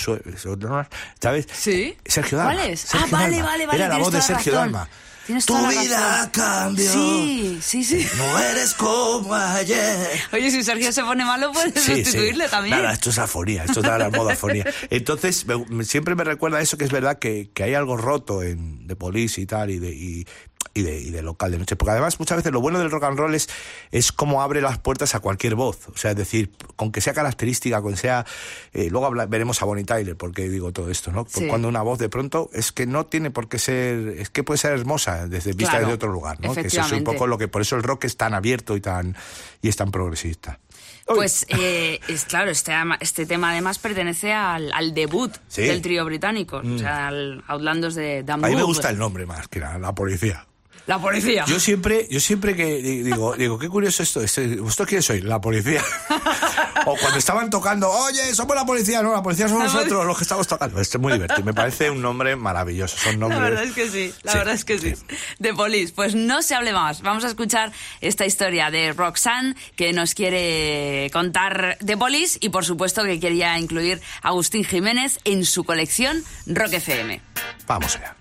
Speaker 10: ¿sabes?
Speaker 8: Sí.
Speaker 10: Sergio Dalma.
Speaker 8: ¿Cuál es?
Speaker 10: Sergio
Speaker 8: ah, vale,
Speaker 10: Dalma.
Speaker 8: vale, vale.
Speaker 10: Era la voz de Sergio
Speaker 8: razón.
Speaker 10: Dalma.
Speaker 8: Tienes
Speaker 9: Tu vida cambió.
Speaker 8: Sí, sí, sí.
Speaker 9: No eres como ayer.
Speaker 8: Oye, si Sergio se pone malo, puedes
Speaker 10: Sí,
Speaker 8: sustituirle
Speaker 10: sí.
Speaker 8: también.
Speaker 10: Nada, esto es afonía, esto es la moda afonía. Entonces, me- me- siempre me recuerda eso que es verdad que, que hay algo roto en de Police y tal, y de, y, y de, y de local de noche. Porque además, muchas veces lo bueno del rock and roll es, es cómo abre las puertas a cualquier voz. O sea, es decir, con que sea característica, con que sea. eh, luego habla- veremos a Bonnie Tyler, porque digo todo esto, ¿no?
Speaker 8: Sí.
Speaker 10: Cuando una voz de pronto es que no tiene por qué ser. Es que puede ser hermosa desde vista
Speaker 8: Claro,
Speaker 10: desde otro lugar, ¿no? Que eso es un poco lo que. Por eso el rock es tan abierto y tan, y es tan progresista.
Speaker 8: Pues eh, es claro, este, este tema además pertenece al, al debut
Speaker 10: Sí.
Speaker 8: del trío británico,
Speaker 10: Mm.
Speaker 8: o sea, al Outlandos de Dan
Speaker 10: A mí me gusta el nombre más que la, la policía.
Speaker 8: La policía.
Speaker 10: Yo siempre, yo siempre que di- digo, digo, qué curioso esto, este- ¿vosotros quiénes sois? La policía. o cuando estaban tocando, oye, somos la policía, no, la policía somos
Speaker 8: La
Speaker 10: nosotros los que estamos tocando. Esto es muy divertido, me parece un nombre maravilloso. Son
Speaker 8: La
Speaker 10: nombres.
Speaker 8: verdad es que sí, la
Speaker 10: Sí,
Speaker 8: verdad es que sí. De Police. Pues no se hable más. Vamos a escuchar esta historia de Roxanne que nos quiere contar de Police y por supuesto que quería incluir a Agustín Jiménez en su colección Rock FM.
Speaker 10: Vamos allá.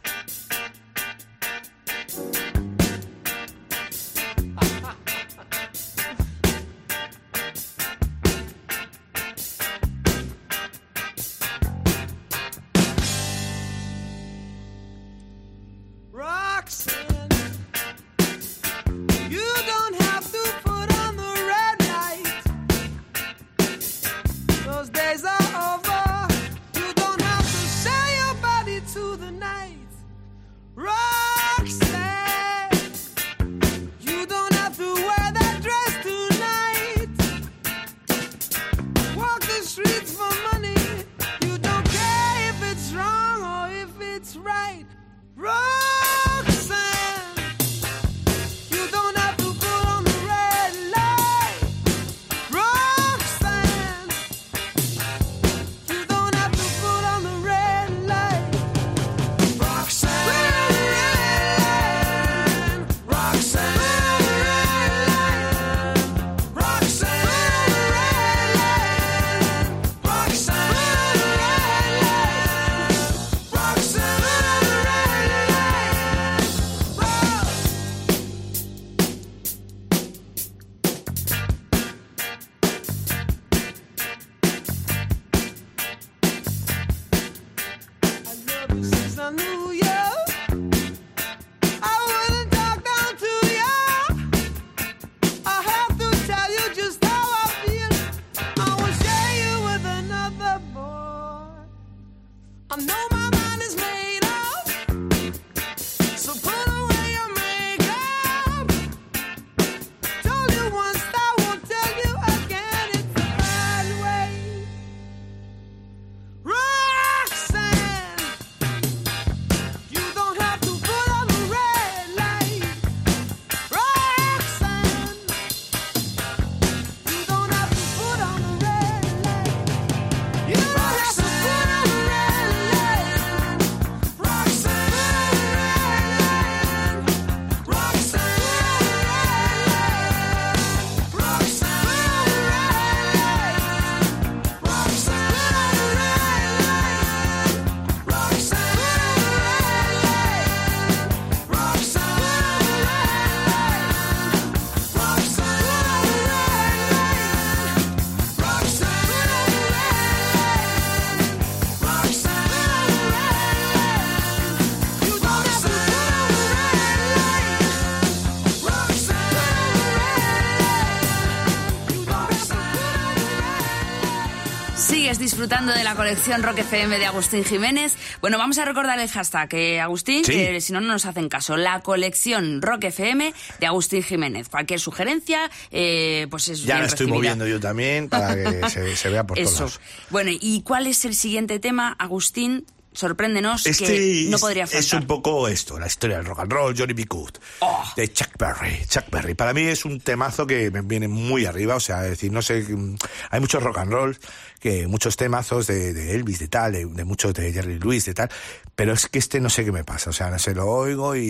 Speaker 8: Disfrutando de la colección Rock FM de Agustín Jiménez. Bueno, vamos a recordar el hashtag, eh, Agustín,
Speaker 10: Sí.
Speaker 8: que si no, no nos hacen caso. La colección Rock FM de Agustín Jiménez. Cualquier sugerencia, eh, pues es
Speaker 9: Ya la estoy
Speaker 8: recibida.
Speaker 9: moviendo yo también para que se, se vea por todos
Speaker 8: Eso.
Speaker 9: lados.
Speaker 8: Bueno, ¿y cuál es el siguiente tema, Agustín?
Speaker 12: Sorpréndenos,
Speaker 9: Este
Speaker 12: que no
Speaker 9: es-
Speaker 12: podría
Speaker 9: es,
Speaker 12: faltar.
Speaker 9: un poco esto, la historia del rock and roll, Johnny B. Good,
Speaker 12: Oh.
Speaker 9: de Chuck Berry. Chuck Berry. Para mí es un temazo que me viene muy arriba, o sea, es decir, no sé, mm, hay muchos rock and roll, que muchos temazos de, de Elvis, de tal, de, de muchos de Jerry Lewis, de tal, pero es que este no sé qué me pasa, o sea, no sé, lo oigo y,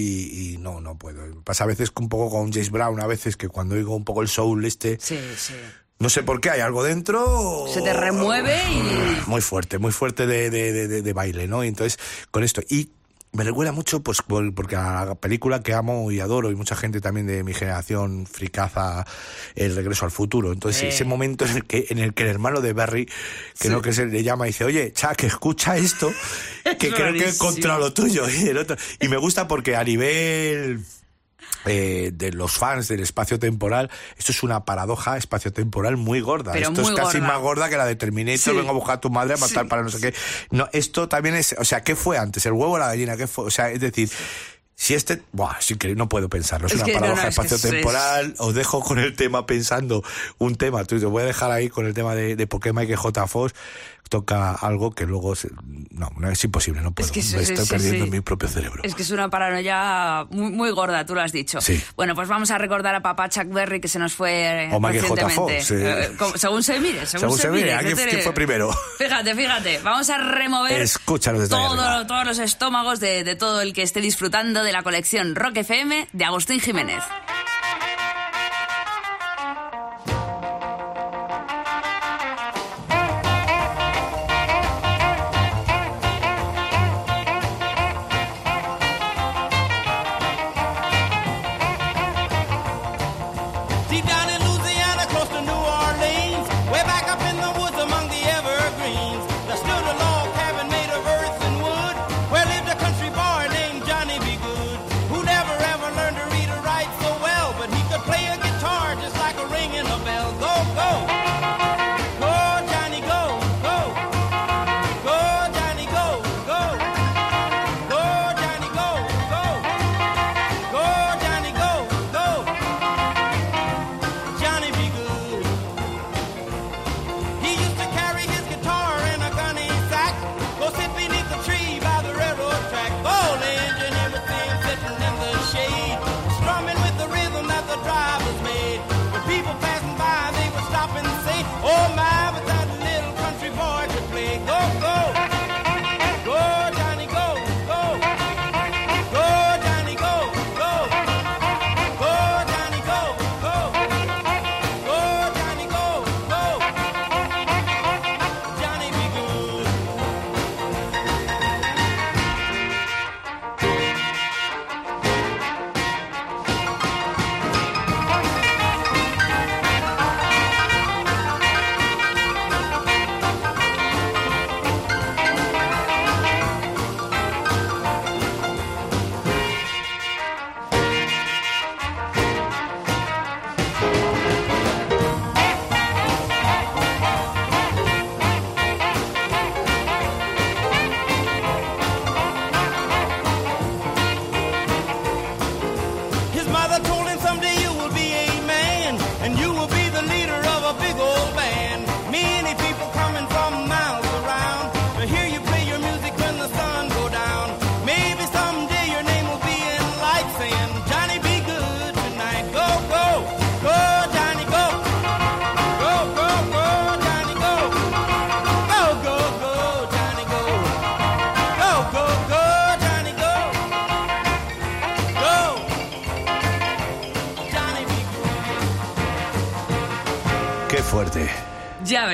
Speaker 9: y no, no puedo. Pasa a veces un poco con James Brown, a veces que cuando oigo un poco el soul este,
Speaker 12: Sí, sí.
Speaker 9: No sé por qué, hay algo dentro.
Speaker 12: Se te remueve y...
Speaker 9: Muy fuerte, muy fuerte de, de, de- baile, ¿no? Y entonces, con esto. Y me recuerda mucho, pues, por- porque a la película que amo y adoro, y mucha gente también de mi generación fricaza, El regreso al futuro. Entonces,
Speaker 12: Eh.
Speaker 9: ese momento en el que, en el que el hermano de Barry, que no que se le llama, y dice, oye, Chuck, escucha esto, que
Speaker 12: Es
Speaker 9: creo que
Speaker 12: buenísimo.
Speaker 9: encontrado lo tuyo. Y el otro. Y me gusta porque a nivel eh, de los fans del espacio temporal, esto es una paradoja espacio-temporal muy gorda.
Speaker 12: Pero
Speaker 9: esto
Speaker 12: muy
Speaker 9: es casi
Speaker 12: gorda.
Speaker 9: más gorda que la de Terminator,
Speaker 12: Sí.
Speaker 9: vengo a buscar a tu madre a matar
Speaker 12: Sí.
Speaker 9: para no sé qué. No, esto también es, o sea, ¿qué fue antes? ¿El huevo o la gallina? ¿Qué fue? O sea, es decir, si este, buah, sí que no puedo pensarlo, es,
Speaker 12: Es
Speaker 9: una
Speaker 12: que no,
Speaker 9: paradoja
Speaker 12: no, es que es-
Speaker 9: espacio-temporal, os dejo con el tema pensando un tema, tú te voy a dejar ahí con el tema de, de por qué Michael J. Fox toca algo que luego, se- no, no es imposible, no puedo,
Speaker 12: que
Speaker 9: me estoy perdiendo en mi propio cerebro.
Speaker 12: Es que es una paranoia muy, muy gorda, tú lo has dicho.
Speaker 9: Sí.
Speaker 12: Bueno, pues vamos a recordar a papá Chuck Berry que se nos fue
Speaker 9: O Michael J.
Speaker 12: recientemente.
Speaker 9: Fox.
Speaker 12: Eh, como- según se mire, según,
Speaker 9: Según se mire, ¿a quién-
Speaker 12: ¿qué te-
Speaker 9: quién fue primero?
Speaker 12: Fíjate, fíjate. Vamos a remover todo- todos los estómagos de, de todo el que esté disfrutando de la colección Rock FM de Agustín Jiménez.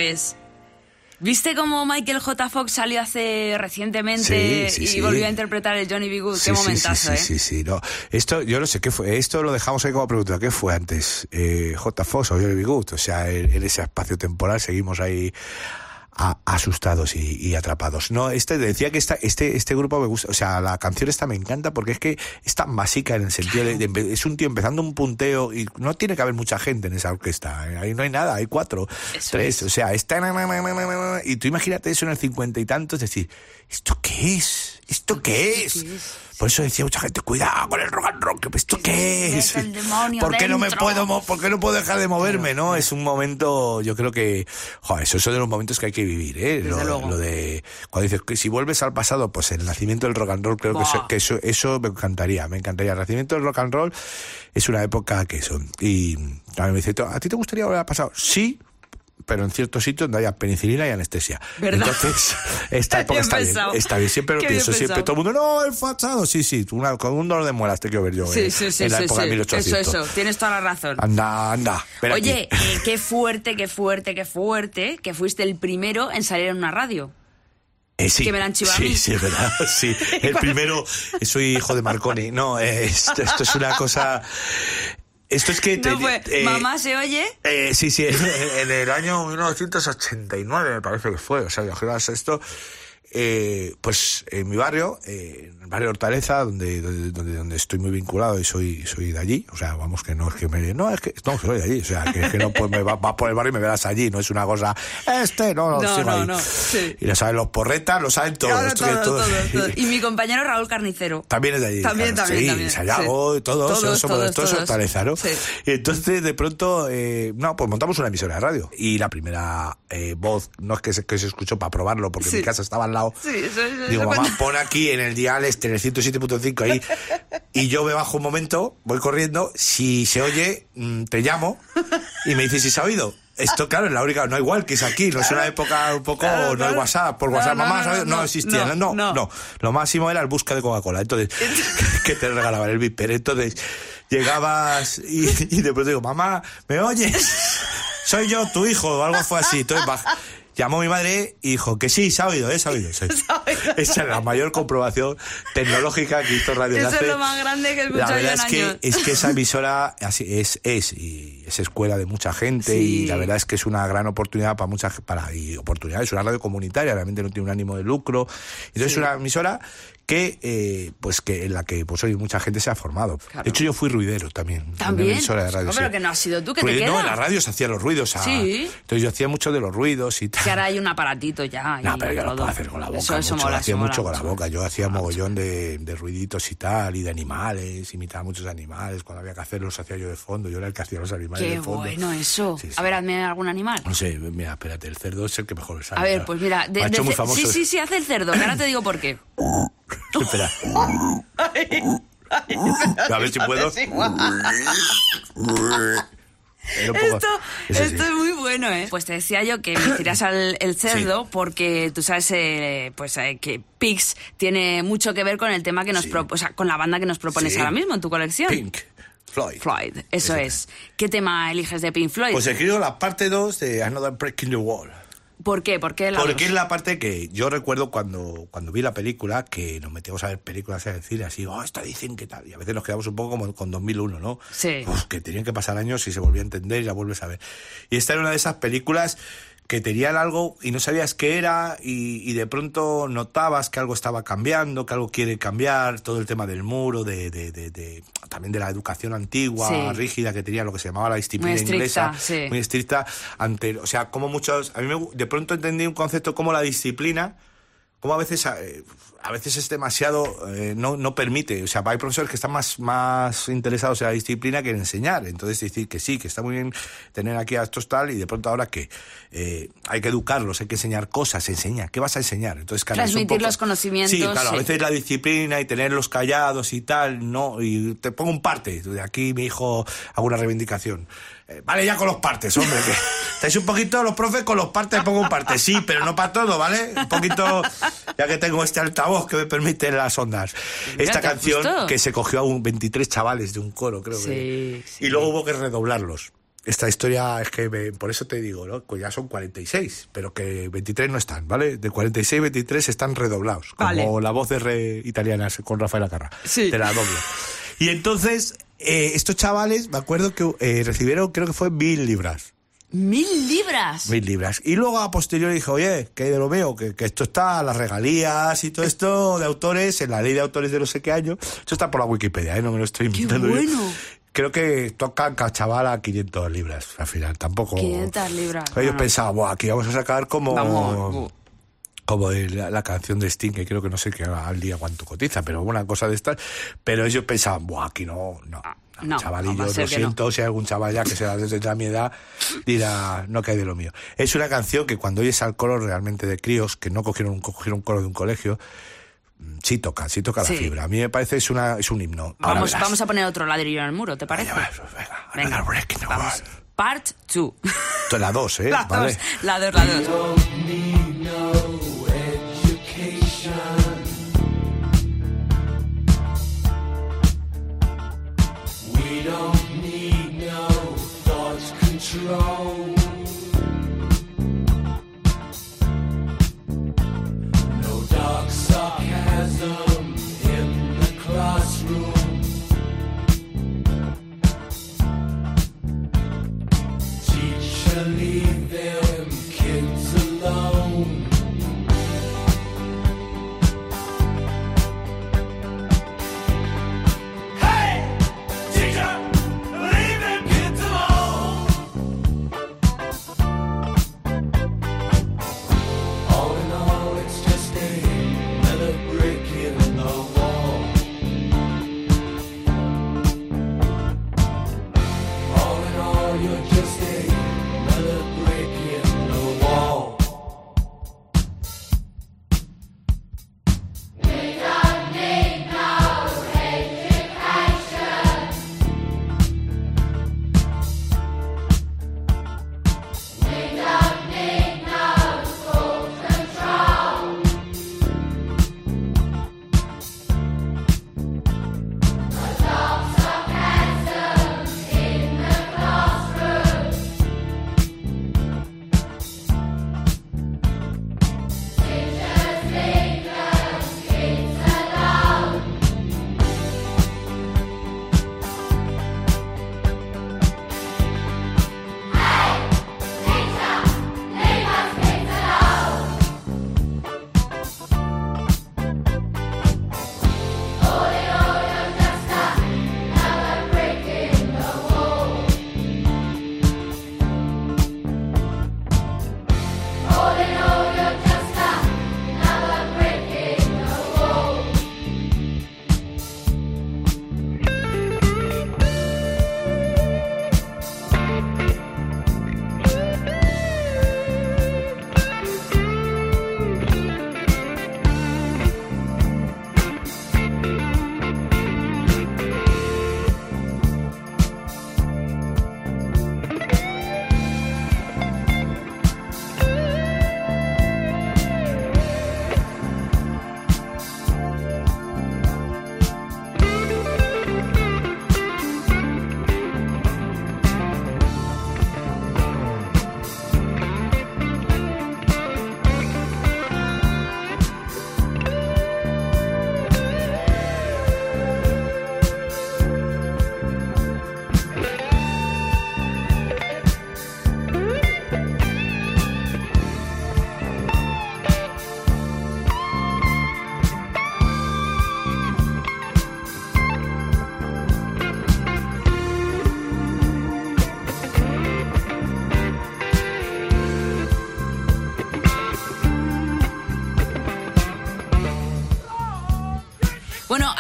Speaker 12: Ves. ¿Viste cómo Michael J. Fox salió hace recientemente
Speaker 9: Sí, sí,
Speaker 12: y
Speaker 9: sí.
Speaker 12: volvió a interpretar el Johnny B. Good?
Speaker 9: Sí,
Speaker 12: Qué
Speaker 9: sí,
Speaker 12: momentazo,
Speaker 9: sí,
Speaker 12: ¿eh?
Speaker 9: sí, sí, sí, no. Esto, yo no sé qué fue. Esto lo dejamos ahí como pregunta. ¿Qué fue antes? Eh, J. Fox o Johnny B. Good? O sea, en, en ese espacio temporal seguimos ahí asustados y, y atrapados. No, este decía que esta, este, este grupo me gusta, o sea, la canción esta me encanta porque es que es tan básica en el sentido de, es un tío empezando un punteo y no tiene que haber mucha gente en esa orquesta. ¿eh? Ahí no hay nada, hay cuatro, tres, o sea, está y tú imagínate eso en el cincuenta y tantos, es decir, ¿esto qué es? ¿Esto qué es? Por eso decía mucha gente, cuidado con el rock and roll, ¿esto qué es? ¿Por qué no me puedo, por qué no puedo dejar de moverme, no? Es un momento, yo creo que, joder, eso es de los momentos que hay que vivir, ¿eh? Lo, de, cuando dices que si vuelves al pasado, pues el nacimiento del rock and roll, creo que, eso, que eso, eso me encantaría, me encantaría. El nacimiento del rock and roll es una época que eso. Y también me dice, ¿a ti te gustaría volver al pasado? Sí, pero en ciertos sitios donde haya penicilina y anestesia.
Speaker 8: ¿Verdad?
Speaker 9: Entonces, esta época está bien, está bien. Siempre lo
Speaker 8: Qué
Speaker 9: pienso, siempre todo el mundo, no, el fachado. Sí, sí, una, con un dolor de muelas te quiero ver yo
Speaker 8: Sí,
Speaker 9: eh,
Speaker 8: sí, sí,
Speaker 9: en la
Speaker 8: sí,
Speaker 9: época
Speaker 8: sí.
Speaker 9: de
Speaker 8: Eso,
Speaker 9: 1800.
Speaker 8: eso, tienes toda la razón.
Speaker 9: Anda, anda.
Speaker 8: Oye, eh, qué fuerte, qué fuerte, qué fuerte que fuiste el primero en salir en una radio.
Speaker 9: Eh, sí,
Speaker 8: que me la han chivado
Speaker 9: sí, sí, es verdad. Sí, el primero, soy hijo de Marconi. No, eh, esto, esto es una cosa. Esto es que. te-
Speaker 8: No fue,
Speaker 9: eh,
Speaker 8: mamá se oye.
Speaker 9: Eh, sí, sí, en, en el año 1989 me parece que fue, o sea, imaginaos esto, eh, pues en mi barrio, eh, en el barrio Hortaleza, donde, donde, donde, estoy muy vinculado y soy, soy de allí, o sea, vamos, que no es que me... No, es que, no, soy de allí, o sea, que, es que no pues me va, vas por el barrio y me verás allí, no es una cosa, este, no, no,
Speaker 8: No, no, no, sí.
Speaker 9: Y lo saben los porretas, lo saben todos.
Speaker 8: Claro,
Speaker 9: esto que
Speaker 8: todo,
Speaker 9: todo-
Speaker 8: todo, todo. Y mi compañero Raúl Carnicero.
Speaker 9: también es de allí.
Speaker 8: También,
Speaker 9: claro,
Speaker 8: también,
Speaker 9: sí,
Speaker 8: también,
Speaker 9: Sayago,
Speaker 8: sí.
Speaker 9: todos,
Speaker 8: Todos,
Speaker 9: somos
Speaker 8: todos,
Speaker 9: todos
Speaker 8: todos.
Speaker 9: Hortaleza, ¿no?
Speaker 8: Sí.
Speaker 9: Y entonces, de pronto, eh, no, pues montamos una emisora de radio. Y la primera eh, voz, no es que se, que se escuchó para probarlo, porque mi casa estaba al lado.
Speaker 8: Sí, eso, eso,
Speaker 9: Digo,
Speaker 8: eso
Speaker 9: mamá,
Speaker 8: cuando-
Speaker 9: pon aquí en el dial este, en el 107.5 ahí. Y yo me bajo un momento, voy corriendo. Si se oye, mm, te llamo y me dices si se ha oído. Esto, claro, es la única, no igual que es aquí, no es una época un poco,
Speaker 8: Claro,
Speaker 9: no hay
Speaker 8: claro.
Speaker 9: WhatsApp, por WhatsApp,
Speaker 8: no,
Speaker 9: mamá,
Speaker 8: no, no,
Speaker 9: no, existía,
Speaker 8: no,
Speaker 9: no. Lo máximo era el busca de Coca-Cola, entonces, que te regalaban el viper. Entonces, llegabas y, y de pronto digo, mamá, ¿me oyes? Soy yo, tu hijo, o algo fue así. Entonces, llamó mi madre y dijo que sí, se ha oído, ¿eh? Se ha oído. sí. Esa es la mayor comprobación tecnológica que hizo Radio
Speaker 8: Eso es lo más grande que he
Speaker 9: La
Speaker 8: escuchado yo
Speaker 9: verdad
Speaker 8: en
Speaker 9: es que,
Speaker 8: años.
Speaker 9: es que esa emisora es, es, y es escuela de mucha gente
Speaker 8: Sí.
Speaker 9: y la verdad es que es una gran oportunidad para mucha para y oportunidad, es una radio comunitaria, realmente no tiene un ánimo de lucro. Entonces es una emisora que eh, pues que en la que pues hoy mucha gente se ha formado.
Speaker 8: Claro.
Speaker 9: De hecho yo fui ruidero también. en
Speaker 8: También.
Speaker 9: emisora de radio.
Speaker 8: No,
Speaker 9: sí.
Speaker 8: pero que no has sido tú, que te
Speaker 9: Ruido- No, en la radio se hacían los ruidos. ah,
Speaker 8: Sí.
Speaker 9: Entonces yo hacía mucho de los ruidos y tal.
Speaker 8: Que ahora hay un aparatito ya.
Speaker 9: No, pero yo lo puedo hacer con la boca.
Speaker 8: Eso, eso
Speaker 9: mucho,
Speaker 8: mola,
Speaker 9: hacía
Speaker 8: eso mola
Speaker 9: mucho con la boca. Yo hacía mogollón de, de ruiditos y tal, y de animales, imitaba muchos animales. Cuando había que hacerlos, hacía yo de fondo. Yo era el que hacía los animales
Speaker 8: Qué
Speaker 9: de fondo.
Speaker 8: bueno eso.
Speaker 9: Sí, sí.
Speaker 8: A ver, hazme algún animal.
Speaker 9: No sé, mira, espérate, el cerdo es el que mejor me sale.
Speaker 8: A ver, pues mira, de- de
Speaker 9: hecho muy famoso.
Speaker 8: sí, sí, sí, hace el cerdo, ahora te digo por qué.
Speaker 9: Espera. A ver si puedo.
Speaker 8: Esto, es muy bueno, ¿eh? Pues te decía yo que me tiras al el cerdo porque tú sabes eh, pues eh, que Pix tiene mucho que ver con el tema que nos
Speaker 9: Sí.
Speaker 8: pro- o sea, con la banda que nos propones
Speaker 9: Sí.
Speaker 8: ahora mismo en tu colección.
Speaker 9: Pink Floyd.
Speaker 8: Floyd, eso es. ¿Qué tema eliges de Pink Floyd?
Speaker 9: Pues escribo la parte 2 de Another Breaking the Wall.
Speaker 8: ¿Por qué? ¿Por qué la
Speaker 9: Porque es la parte que yo recuerdo cuando, cuando vi la película, que nos metíamos a ver películas y a decir así, oh, esto dicen que tal. Y a veces nos quedamos un poco como con 2001, ¿no?
Speaker 8: Sí.
Speaker 9: Uf, que tenían que pasar años y se volvía a entender y la vuelves a ver. Y esta era una de esas películas que tenían algo y no sabías qué era y, y de pronto notabas que algo estaba cambiando, que algo quiere cambiar, todo el tema del muro, de, de- de- de- también de la educación antigua,
Speaker 8: Sí.
Speaker 9: rígida que tenía lo que se llamaba la disciplina
Speaker 8: Muy estricta,
Speaker 9: inglesa,
Speaker 8: sí.
Speaker 9: muy estricta ante, o sea, como muchos, a mí me de pronto entendí un concepto como la disciplina, a veces eh, a veces es demasiado eh, no, no permite, o sea, hay profesores que están más más interesados en la disciplina que en enseñar, entonces decir que sí, que está muy bien tener aquí a estos tal y de pronto ahora que eh, hay que educarlos, hay que enseñar cosas, enseña, ¿qué vas a enseñar? Entonces,
Speaker 8: Transmitir los conocimientos,
Speaker 9: Sí, claro,
Speaker 8: sí.
Speaker 9: a veces la disciplina y tenerlos callados y tal, no, y te pongo un parte, de aquí mi hijo hago una reivindicación. Eh, vale ya con los partes, hombre, que estáis un poquito los profes con los partes, pongo un parte, sí, pero no para todo, ¿vale? Un poquito, ya que tengo este altavoz que me permite las ondas. Esta
Speaker 8: ¿te
Speaker 9: canción
Speaker 8: gustó?
Speaker 9: que se cogió a un 23 chavales de un coro, creo que.
Speaker 8: Sí,
Speaker 9: Y luego hubo que redoblarlos. Esta historia es que, me- por eso te digo, ¿no? Pues ya son 46, pero que 23 no están, ¿vale? De 46 23 están redoblados, como
Speaker 8: Vale.
Speaker 9: la voz de re italiana con Rafael Acarra.
Speaker 8: Sí.
Speaker 9: Te la doblo. Y entonces, eh, estos chavales, me acuerdo que eh, recibieron, creo que fue mil libras.
Speaker 8: ¡Mil libras!
Speaker 9: Mil libras. Y luego a posteriori dije, oye, que de lo mío, que, que esto está, las regalías y todo esto de autores, en la ley de autores de no sé qué año. Esto está por la Wikipedia, ¿eh? No me lo estoy
Speaker 8: ¡Qué
Speaker 9: inventando. yo.
Speaker 8: bueno!
Speaker 9: Creo que tocan cachaval a 500 libras al final, tampoco.
Speaker 8: 500 libras.
Speaker 9: Ellos
Speaker 8: Ah.
Speaker 9: pensaban, Buah, aquí vamos a sacar como.
Speaker 8: Vamos
Speaker 9: como la, la, canción de Sting, que creo que no sé qué al día cuánto cotiza, pero una cosa de estas. Pero ellos pensaban, Buah, aquí no, no. Ah,
Speaker 8: no, no chavalillo, no
Speaker 9: lo siento, si hay algún chaval ya que será desde mi edad, dirá, no cae de lo mío. Es una canción que cuando oyes al coro realmente de críos, que no cogieron un, cogieron un coro de un colegio, mm, sí toca, sí toca
Speaker 8: sí.
Speaker 9: la fibra. A mí me parece es una es un himno.
Speaker 8: Vamos, vamos a poner otro ladrillo en el muro, ¿te parece? Vaya, pues venga, venga. venga. Vamos. Part 2.
Speaker 9: La 2, ¿eh?
Speaker 8: La
Speaker 9: 2,
Speaker 8: vale. la 2, la
Speaker 13: 2.
Speaker 8: wrong.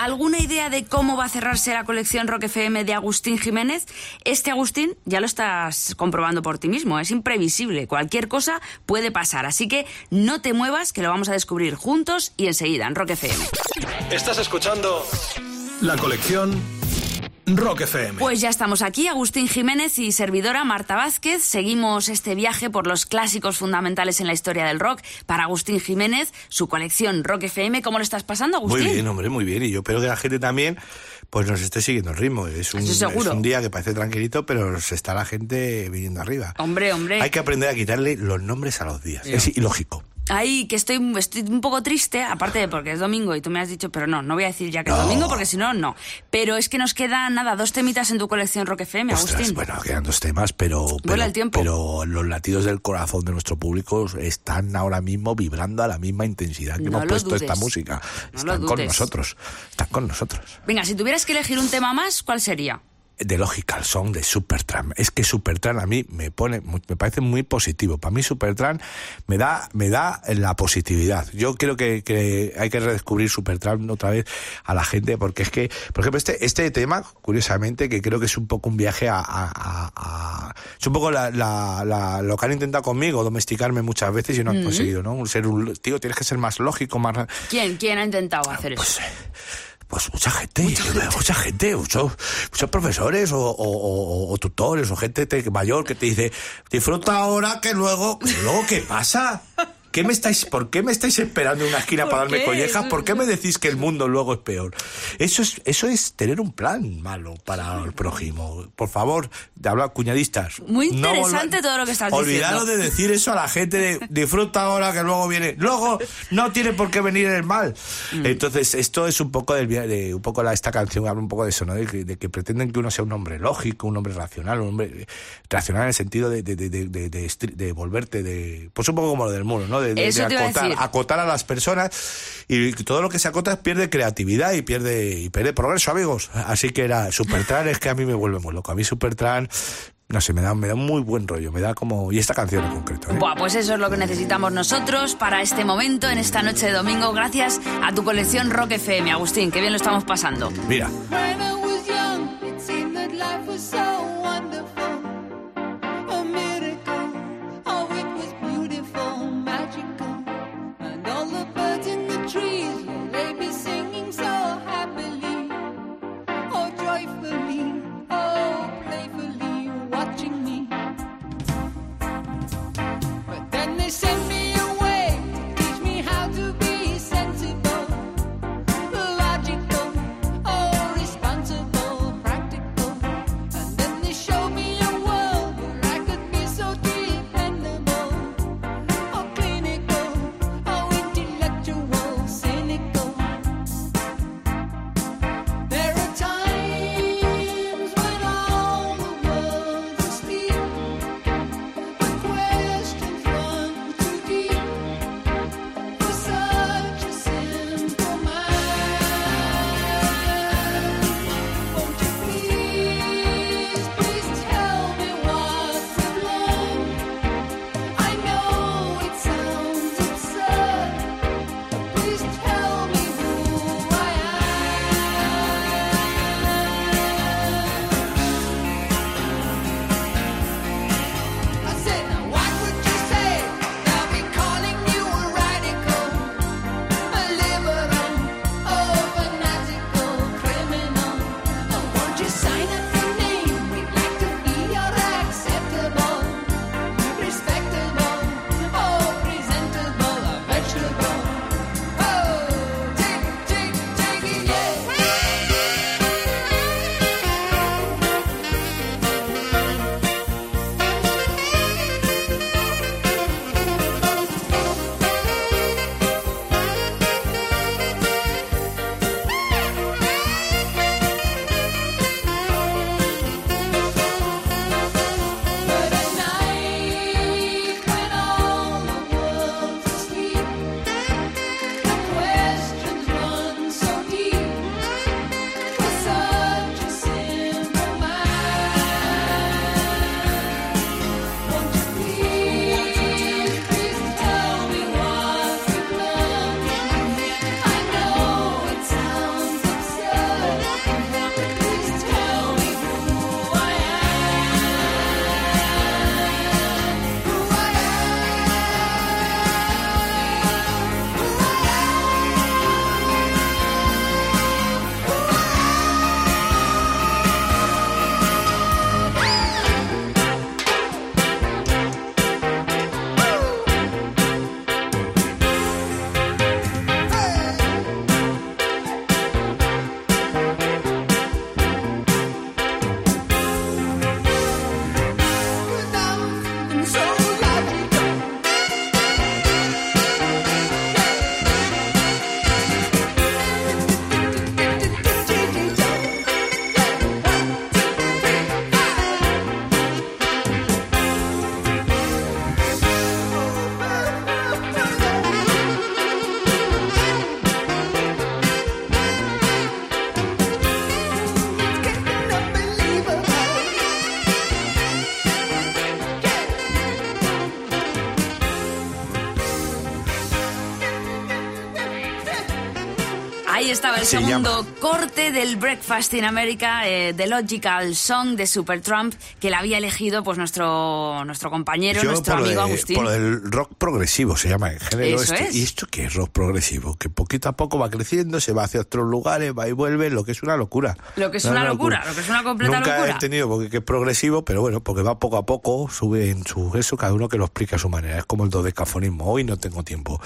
Speaker 8: ¿Alguna idea de cómo va a cerrarse la colección Rock FM de Agustín Jiménez? Este Agustín ya lo estás comprobando por ti mismo, es imprevisible, cualquier cosa puede pasar, así que no te muevas que lo vamos a descubrir juntos y enseguida en Rock FM.
Speaker 14: Estás escuchando la colección Rock FM.
Speaker 8: Pues ya estamos aquí, Agustín Jiménez y servidora Marta Vázquez. Seguimos este viaje por los clásicos fundamentales en la historia del rock para Agustín Jiménez, su colección Rock FM. ¿Cómo lo estás pasando, Agustín?
Speaker 9: Muy bien, hombre, muy bien. Y yo espero que la gente también pues nos esté siguiendo el ritmo. Es un, es un día que parece tranquilito, pero se está la gente viniendo arriba.
Speaker 8: Hombre, hombre.
Speaker 9: Hay que aprender a quitarle los nombres a los días.
Speaker 8: Sí.
Speaker 9: Es ilógico.
Speaker 8: Ay, que estoy, estoy un poco triste, aparte de porque es domingo y tú me has dicho, pero no, no voy a decir ya que es domingo porque si no, no. Pero es que nos quedan, nada, dos temitas en tu colección Rock FM,
Speaker 9: Ostras,
Speaker 8: Agustín.
Speaker 9: bueno, quedan dos temas, pero, pero,
Speaker 8: el tiempo.
Speaker 9: pero los latidos del corazón de nuestro público están ahora mismo vibrando a la misma intensidad que
Speaker 8: No
Speaker 9: hemos puesto
Speaker 8: dudes.
Speaker 9: esta música.
Speaker 8: No lo
Speaker 9: están con nosotros, están con nosotros.
Speaker 8: Venga, si tuvieras que elegir un tema más, ¿cuál sería?
Speaker 9: De Logical Song de Supertramp. Es que Supertramp a mí me pone, me parece muy positivo. Para mí Supertramp me da, me da la positividad. Yo creo que, que hay que redescubrir Supertramp otra vez a la gente porque es que, por ejemplo, este, este tema, curiosamente, que creo que es un poco un viaje a, a, a es un poco la, la, la, lo que han intentado conmigo, domesticarme muchas veces y no han
Speaker 8: Mm.
Speaker 9: conseguido, ¿no? Ser un tío, tienes que ser más lógico, más
Speaker 8: ¿Quién, quién ha intentado hacer eso?
Speaker 9: Pues mucha gente, mucha gente, muchos, muchos profesores o, o- o- o tutores o gente te- mayor que te dice, disfruta ahora que luego, luego ¿qué pasa? ¿Qué me estáis, ¿Por qué me estáis esperando en una esquina
Speaker 8: ¿Por
Speaker 9: para darme
Speaker 8: qué?
Speaker 9: collejas? ¿Por qué me decís que el mundo luego es peor? Eso es, eso es tener un plan malo para el prójimo. Por favor, de hablar cuñadistas.
Speaker 8: Muy interesante todo lo que estás
Speaker 9: Olvidaros
Speaker 8: diciendo.
Speaker 9: de decir eso a la gente de disfruta ahora que luego viene. Luego no tiene por qué venir el mal.
Speaker 8: Mm.
Speaker 9: Entonces, esto es un poco del de un poco la, esta canción habla un poco de eso, ¿no? De que, de que pretenden que uno sea un hombre lógico, un hombre racional, un hombre racional en el sentido de, de volverte de. Pues un poco como lo del muro, ¿no? De,
Speaker 8: iba a
Speaker 9: acotar, acotar a las personas y todo lo que se acota pierde creatividad y pierde, y pierde progreso, amigos. Así que era Supertran, es que a mí me vuelve muy loco. A mí Supertran. No sé, me da, me da muy buen rollo, me da como... Y esta canción en concreto, ¿eh?
Speaker 8: Buah, pues eso es lo que necesitamos nosotros para este momento, en esta noche de domingo, gracias a tu colección Rock FM. Agustín, qué bien lo estamos pasando.
Speaker 9: Mira.
Speaker 8: El
Speaker 9: Se
Speaker 8: segundo corte del Breakfast in America, eh, The Logical Song de Supertramp, que la había elegido pues nuestro, nuestro compañero,
Speaker 9: Yo
Speaker 8: nuestro amigo
Speaker 9: de-
Speaker 8: Agustín.
Speaker 9: Por del rock progresivo se llama el género
Speaker 8: Eso
Speaker 9: este.
Speaker 8: es.
Speaker 9: ¿Y esto qué es rock progresivo? Que poquito a poco va creciendo, se va hacia otros lugares, va y vuelve, lo que es una locura.
Speaker 8: Lo que es una locura, lo que es una completa
Speaker 9: Nunca
Speaker 8: locura.
Speaker 9: he entendido porque que es progresivo, pero bueno, porque va poco a poco, sube en su eso, cada uno que lo explica a su manera. Es como el dodecafonismo. Hoy no tengo tiempo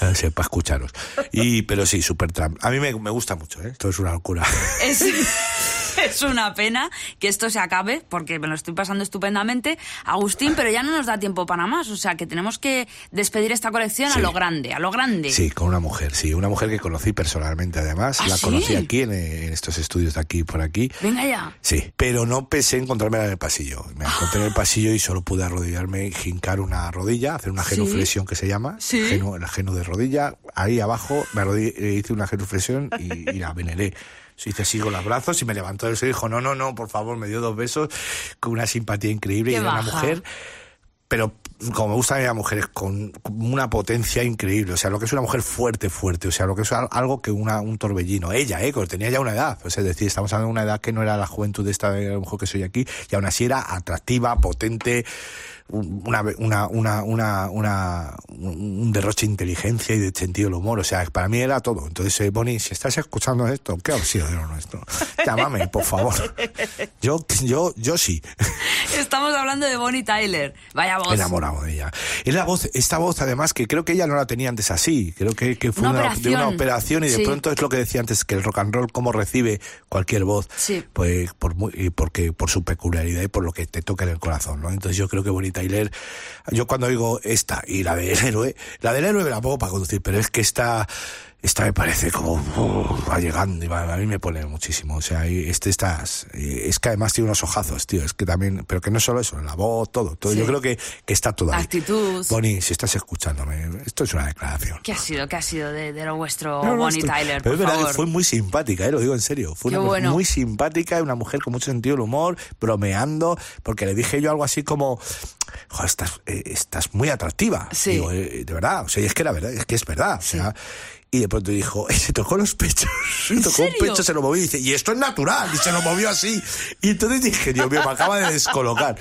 Speaker 9: eh, para escucharos. Y, pero sí, Supertramp. A mí me, me gusta mucho, ¿eh? Esto es una locura.
Speaker 8: Es, es una pena que esto se acabe, porque me lo estoy pasando estupendamente, Agustín, pero ya no nos da tiempo para más. O sea que tenemos que despedir esta colección a lo grande, a lo grande.
Speaker 9: Sí, con una mujer, sí. Una mujer que conocí personalmente, además.
Speaker 8: ¿Ah,
Speaker 9: la
Speaker 8: sí?
Speaker 9: conocí aquí, en, en estos estudios de aquí por aquí.
Speaker 8: Venga ya.
Speaker 9: Sí, pero no pensé encontrármela en el pasillo. Me encontré en el pasillo y solo pude arrodillarme y jincar una rodilla, hacer una
Speaker 8: Sí.
Speaker 9: genuflexión que se llama.
Speaker 8: Sí.
Speaker 9: Genu- el geno de rodilla. Ahí abajo me arrodillé, hice una genuflexión y, y la veneré. Hice así con los brazos y me levantó del suelo y dijo, no, no, no, por favor, me dio dos besos con una simpatía increíble
Speaker 8: Qué
Speaker 9: y era una mujer pero como me gustan las mujeres con una potencia increíble, o sea, lo que es una mujer fuerte, fuerte, o sea, lo que es al- algo que una, un torbellino. Ella, eh, que tenía ya una edad, pues es decir, estamos hablando de una edad que no era la juventud de esta mujer que soy aquí, y aún así era atractiva, potente, una, una, una, una, un derroche de inteligencia y de sentido del humor, o sea, para mí era todo. Entonces, eh, Bonnie, si estás escuchando esto, ¿qué ha sido de lo nuestro? Llámame, por favor. Yo, yo, yo sí.
Speaker 8: Estamos hablando de Bonnie Tyler. Vaya voz.
Speaker 9: enamorado de ella. Es la voz, esta voz además que creo que ella no la tenía antes así, creo que, que fue
Speaker 8: Una
Speaker 9: de una
Speaker 8: operación.
Speaker 9: y de
Speaker 8: Sí.
Speaker 9: pronto es lo que decía antes, que el rock and roll como recibe cualquier voz,
Speaker 8: Sí.
Speaker 9: pues por muy- y porque por su peculiaridad y por lo que te toca en el corazón, ¿no? Entonces yo creo que Bonnie Tyler, yo cuando oigo esta y la del héroe, la del héroe me la pongo para conducir, pero es que esta esta me parece como uh, va llegando y va- a mí me pone muchísimo. O sea, y este estás. y Es que además tiene unos ojazos, tío. Es que también. Pero que no solo eso, la voz, todo. todo.
Speaker 8: Sí.
Speaker 9: Yo creo que, que está todo ahí.
Speaker 8: Actitud.
Speaker 9: Bonnie, si estás escuchándome, esto es una declaración.
Speaker 8: ¿Qué ha sido? ¿Qué ha sido de, de lo vuestro
Speaker 9: No,
Speaker 8: Bonnie Tyler?
Speaker 9: Pero
Speaker 8: Por
Speaker 9: es verdad,
Speaker 8: favor.
Speaker 9: fue muy simpática, eh, lo digo en serio. Fue
Speaker 8: Qué
Speaker 9: una mujer
Speaker 8: bueno.
Speaker 9: muy simpática, una mujer con mucho sentido del humor, bromeando, porque le dije yo algo así como, "Jo, estás, eh, estás muy atractiva.
Speaker 8: Sí.
Speaker 9: Digo, eh, de verdad, o sea, es que era verdad, es que es verdad. O sea, y de pronto dijo, y se tocó los pechos. Se
Speaker 8: ¿En
Speaker 9: tocó un pecho, se lo movió y dice, y esto es natural. Y se lo movió así. Y entonces dije, Dios mío, me acaba de descolocar.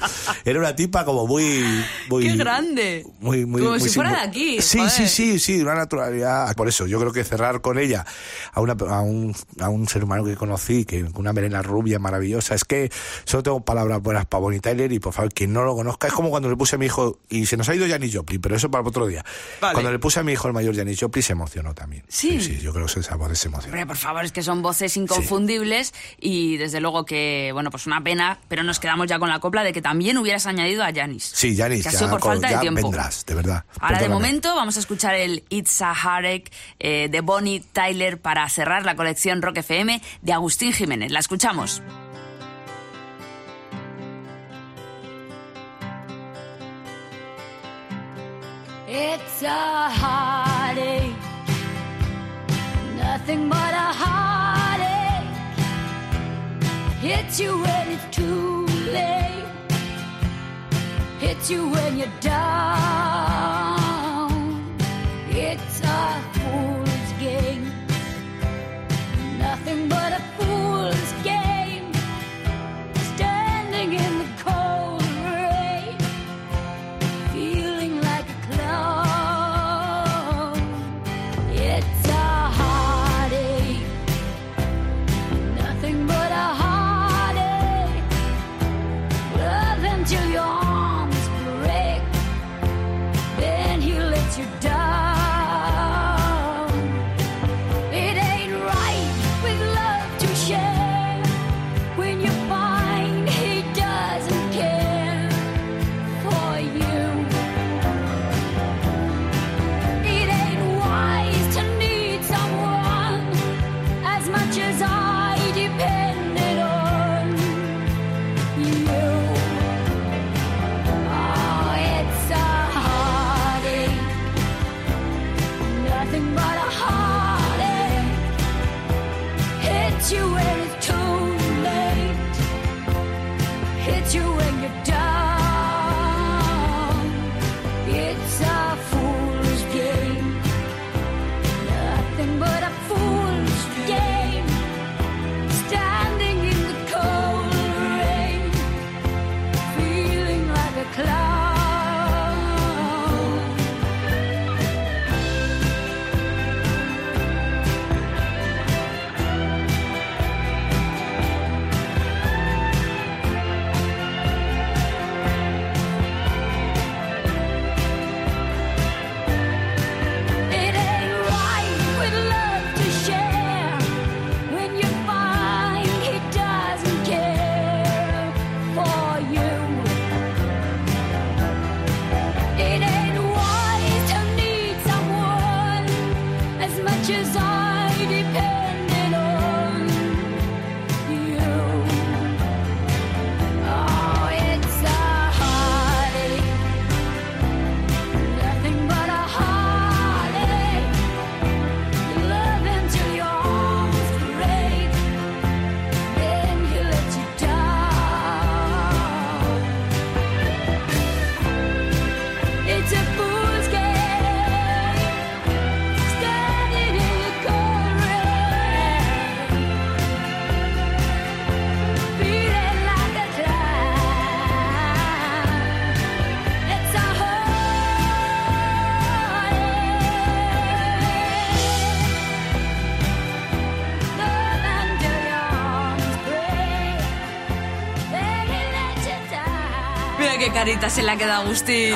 Speaker 9: Era una tipa como muy. muy
Speaker 8: ¡Qué grande!
Speaker 9: muy, muy,
Speaker 8: Como
Speaker 9: muy
Speaker 8: si fuera de aquí,
Speaker 9: Sí,
Speaker 8: joder.
Speaker 9: sí, sí, sí, una naturalidad. Por eso, yo creo que cerrar con ella a, una, a, un, a un ser humano que conocí, que una melena rubia maravillosa, es que solo tengo palabras buenas para Bonnie Tyler y por favor, quien no lo conozca, es como cuando le puse a mi hijo, y se nos ha ido Janis Joplin, pero eso para otro día.
Speaker 8: Vale.
Speaker 9: Cuando le puse a mi hijo el mayor Janis Joplin se emocionó también.
Speaker 8: Sí.
Speaker 9: sí, yo creo que esa voz se emocionó.
Speaker 8: Por favor, es que son voces inconfundibles y desde luego que, bueno, pues una pena, pero nos quedamos ya con la copla de que también hubieras añadido a Janis.
Speaker 9: Sí, Janis,
Speaker 8: Que ha
Speaker 9: ya,
Speaker 8: sido por
Speaker 9: con-
Speaker 8: falta de tiempo.
Speaker 9: vendrás, de verdad.
Speaker 8: Ahora, de momento, vamos a escuchar el It's a Heartache eh, de Bonnie Tyler para cerrar la colección Rock FM de Agustín Jiménez. La escuchamos.
Speaker 10: It's a heartache, nothing but a heartache. Hits you when it's too late, hits you when you're down.
Speaker 8: Carita se le ha quedado Agustín.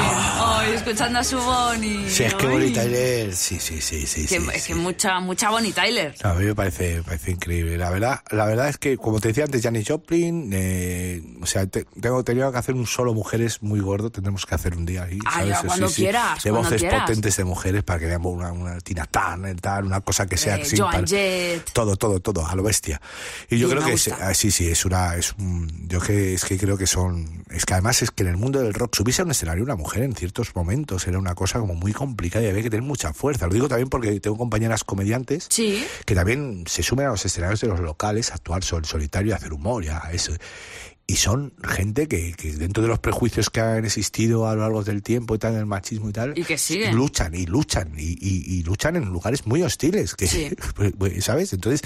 Speaker 8: Escuchando a su Bonnie.
Speaker 9: Sí, es que. Bonnie Tyler, sí, sí, sí, sí.
Speaker 8: Que-
Speaker 9: sí,
Speaker 8: es
Speaker 9: sí.
Speaker 8: que mucha, mucha Bonnie Tyler.
Speaker 9: A mí me parece, me parece increíble. La verdad, la verdad es que, como te decía antes, Janis Joplin, eh, o sea, te- tengo tenido que hacer un solo mujeres muy gordo, tendremos que hacer un día ahí.
Speaker 8: Ah,
Speaker 9: ¿sabes?
Speaker 8: ya, cuando quieras,
Speaker 9: De
Speaker 8: cuando
Speaker 9: voces
Speaker 8: quieras.
Speaker 9: potentes de mujeres para que veamos una, una Tina Turner, tal, una cosa que sea
Speaker 8: Eh,
Speaker 9: así
Speaker 8: Joan
Speaker 9: para-
Speaker 8: Jett.
Speaker 9: Todo, todo, todo, a lo bestia. Y yo
Speaker 8: Sí,
Speaker 9: creo que es, ah, sí, sí, es una, es un, yo que es que creo que son, es que además es que en el mundo del rock subirse a un escenario una mujer en ciertos momentos era una cosa como muy complicada y había que tener mucha fuerza. Lo digo también porque tengo compañeras comediantes
Speaker 8: Sí.
Speaker 9: que también se sumen a los escenarios de los locales a actuar sol solitario y hacer humor y a eso. Y son gente que, que dentro de los prejuicios que han existido a lo largo del tiempo y tal, el machismo y tal,
Speaker 8: Y que siguen.
Speaker 9: luchan y luchan y, y- y luchan en lugares muy hostiles, que,
Speaker 8: Sí.
Speaker 9: ¿sabes? Entonces,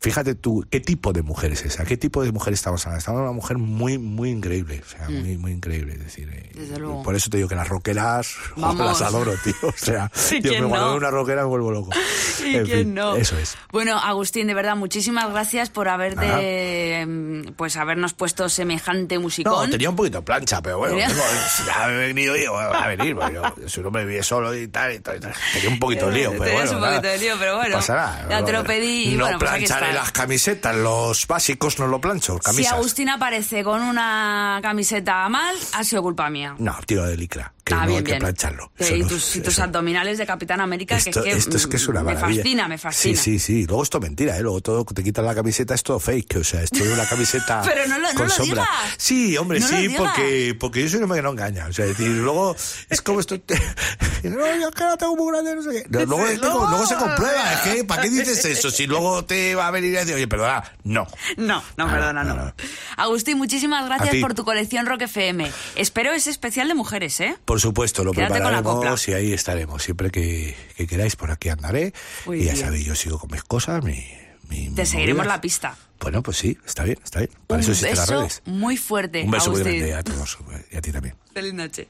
Speaker 9: fíjate tú, ¿qué tipo de mujer es esa? ¿Qué tipo de mujer estamos hablando? Estamos hablando de una mujer muy, muy increíble, o sea, muy, muy increíble. Es decir, eh,
Speaker 8: Mm. Desde luego.
Speaker 9: por eso te digo que las
Speaker 8: Vamos.
Speaker 9: las adoro, tío. O sea,
Speaker 8: ¿Y
Speaker 9: yo me cuando
Speaker 8: no?
Speaker 9: una rockera me vuelvo loco.
Speaker 8: ¿Y
Speaker 9: En
Speaker 8: quién
Speaker 9: fin,
Speaker 8: no?
Speaker 9: Eso es.
Speaker 8: Bueno, Agustín, de verdad, muchísimas gracias por haberte, em, pues habernos puesto semejante musicón.
Speaker 9: No, tenía un poquito de plancha, pero bueno, tengo- ya me he venido yo a venir, porque yo, yo soy un hombre que vive solo y tal, y tal, y tal. Tenía un poquito de lío, pero
Speaker 8: Tenías
Speaker 9: bueno.
Speaker 8: un poquito
Speaker 9: nada,
Speaker 8: de lío, pero bueno,
Speaker 9: No pasa nada.
Speaker 8: ya te lo pedí y
Speaker 9: no
Speaker 8: bueno, pues aquí
Speaker 9: plancharé las camisetas, los básicos no lo plancho,
Speaker 8: Si. Agustín aparece con una camiseta mal, ha sido culpa mía.
Speaker 9: No, tiro de licra, que
Speaker 8: Ah,
Speaker 9: no
Speaker 8: bien,
Speaker 9: hay que plancharlo.
Speaker 8: Y tus,
Speaker 9: es-
Speaker 8: y tus
Speaker 9: eso-
Speaker 8: abdominales de Capitán América,
Speaker 9: Esto,
Speaker 8: que, es que,
Speaker 9: esto es que es una
Speaker 8: me
Speaker 9: maravilla.
Speaker 8: fascina, me fascina.
Speaker 9: Sí, sí, sí. Luego esto es mentira, ¿eh? Luego todo te quitas la camiseta es todo fake. O sea, esto es una camiseta
Speaker 8: Pero no lo- no
Speaker 9: con
Speaker 8: lo
Speaker 9: sombra.
Speaker 8: digas.
Speaker 9: Sí, hombre,
Speaker 8: No
Speaker 9: sí, porque, porque yo soy un hombre que no engaña. O sea, es decir, luego es como esto. no, yo que la tengo muy grande, no sé qué. Luego, luego, se comprueba. Es que, ¿para qué dices eso? Si luego te va a venir y decir, oye, perdona, no.
Speaker 8: No, no, perdona, no. Agustín, muchísimas gracias por tu colección Rock FM. Espero ese especial de mujeres, ¿eh?
Speaker 9: Por supuesto, lo
Speaker 8: Quédate
Speaker 9: prepararemos y ahí estaremos. Siempre que, que queráis, por aquí andaré.
Speaker 8: Muy
Speaker 9: y ya
Speaker 8: bien.
Speaker 9: sabéis, yo sigo con mis cosas, mi. mi
Speaker 8: Te seguiremos
Speaker 9: movidas.
Speaker 8: la pista.
Speaker 9: Bueno, pues sí, está bien, está bien. Para
Speaker 8: Un
Speaker 9: eso existen las
Speaker 8: beso
Speaker 9: redes.
Speaker 8: muy fuerte,
Speaker 9: Un beso muy grande a todos y a ti también.
Speaker 8: Feliz noche.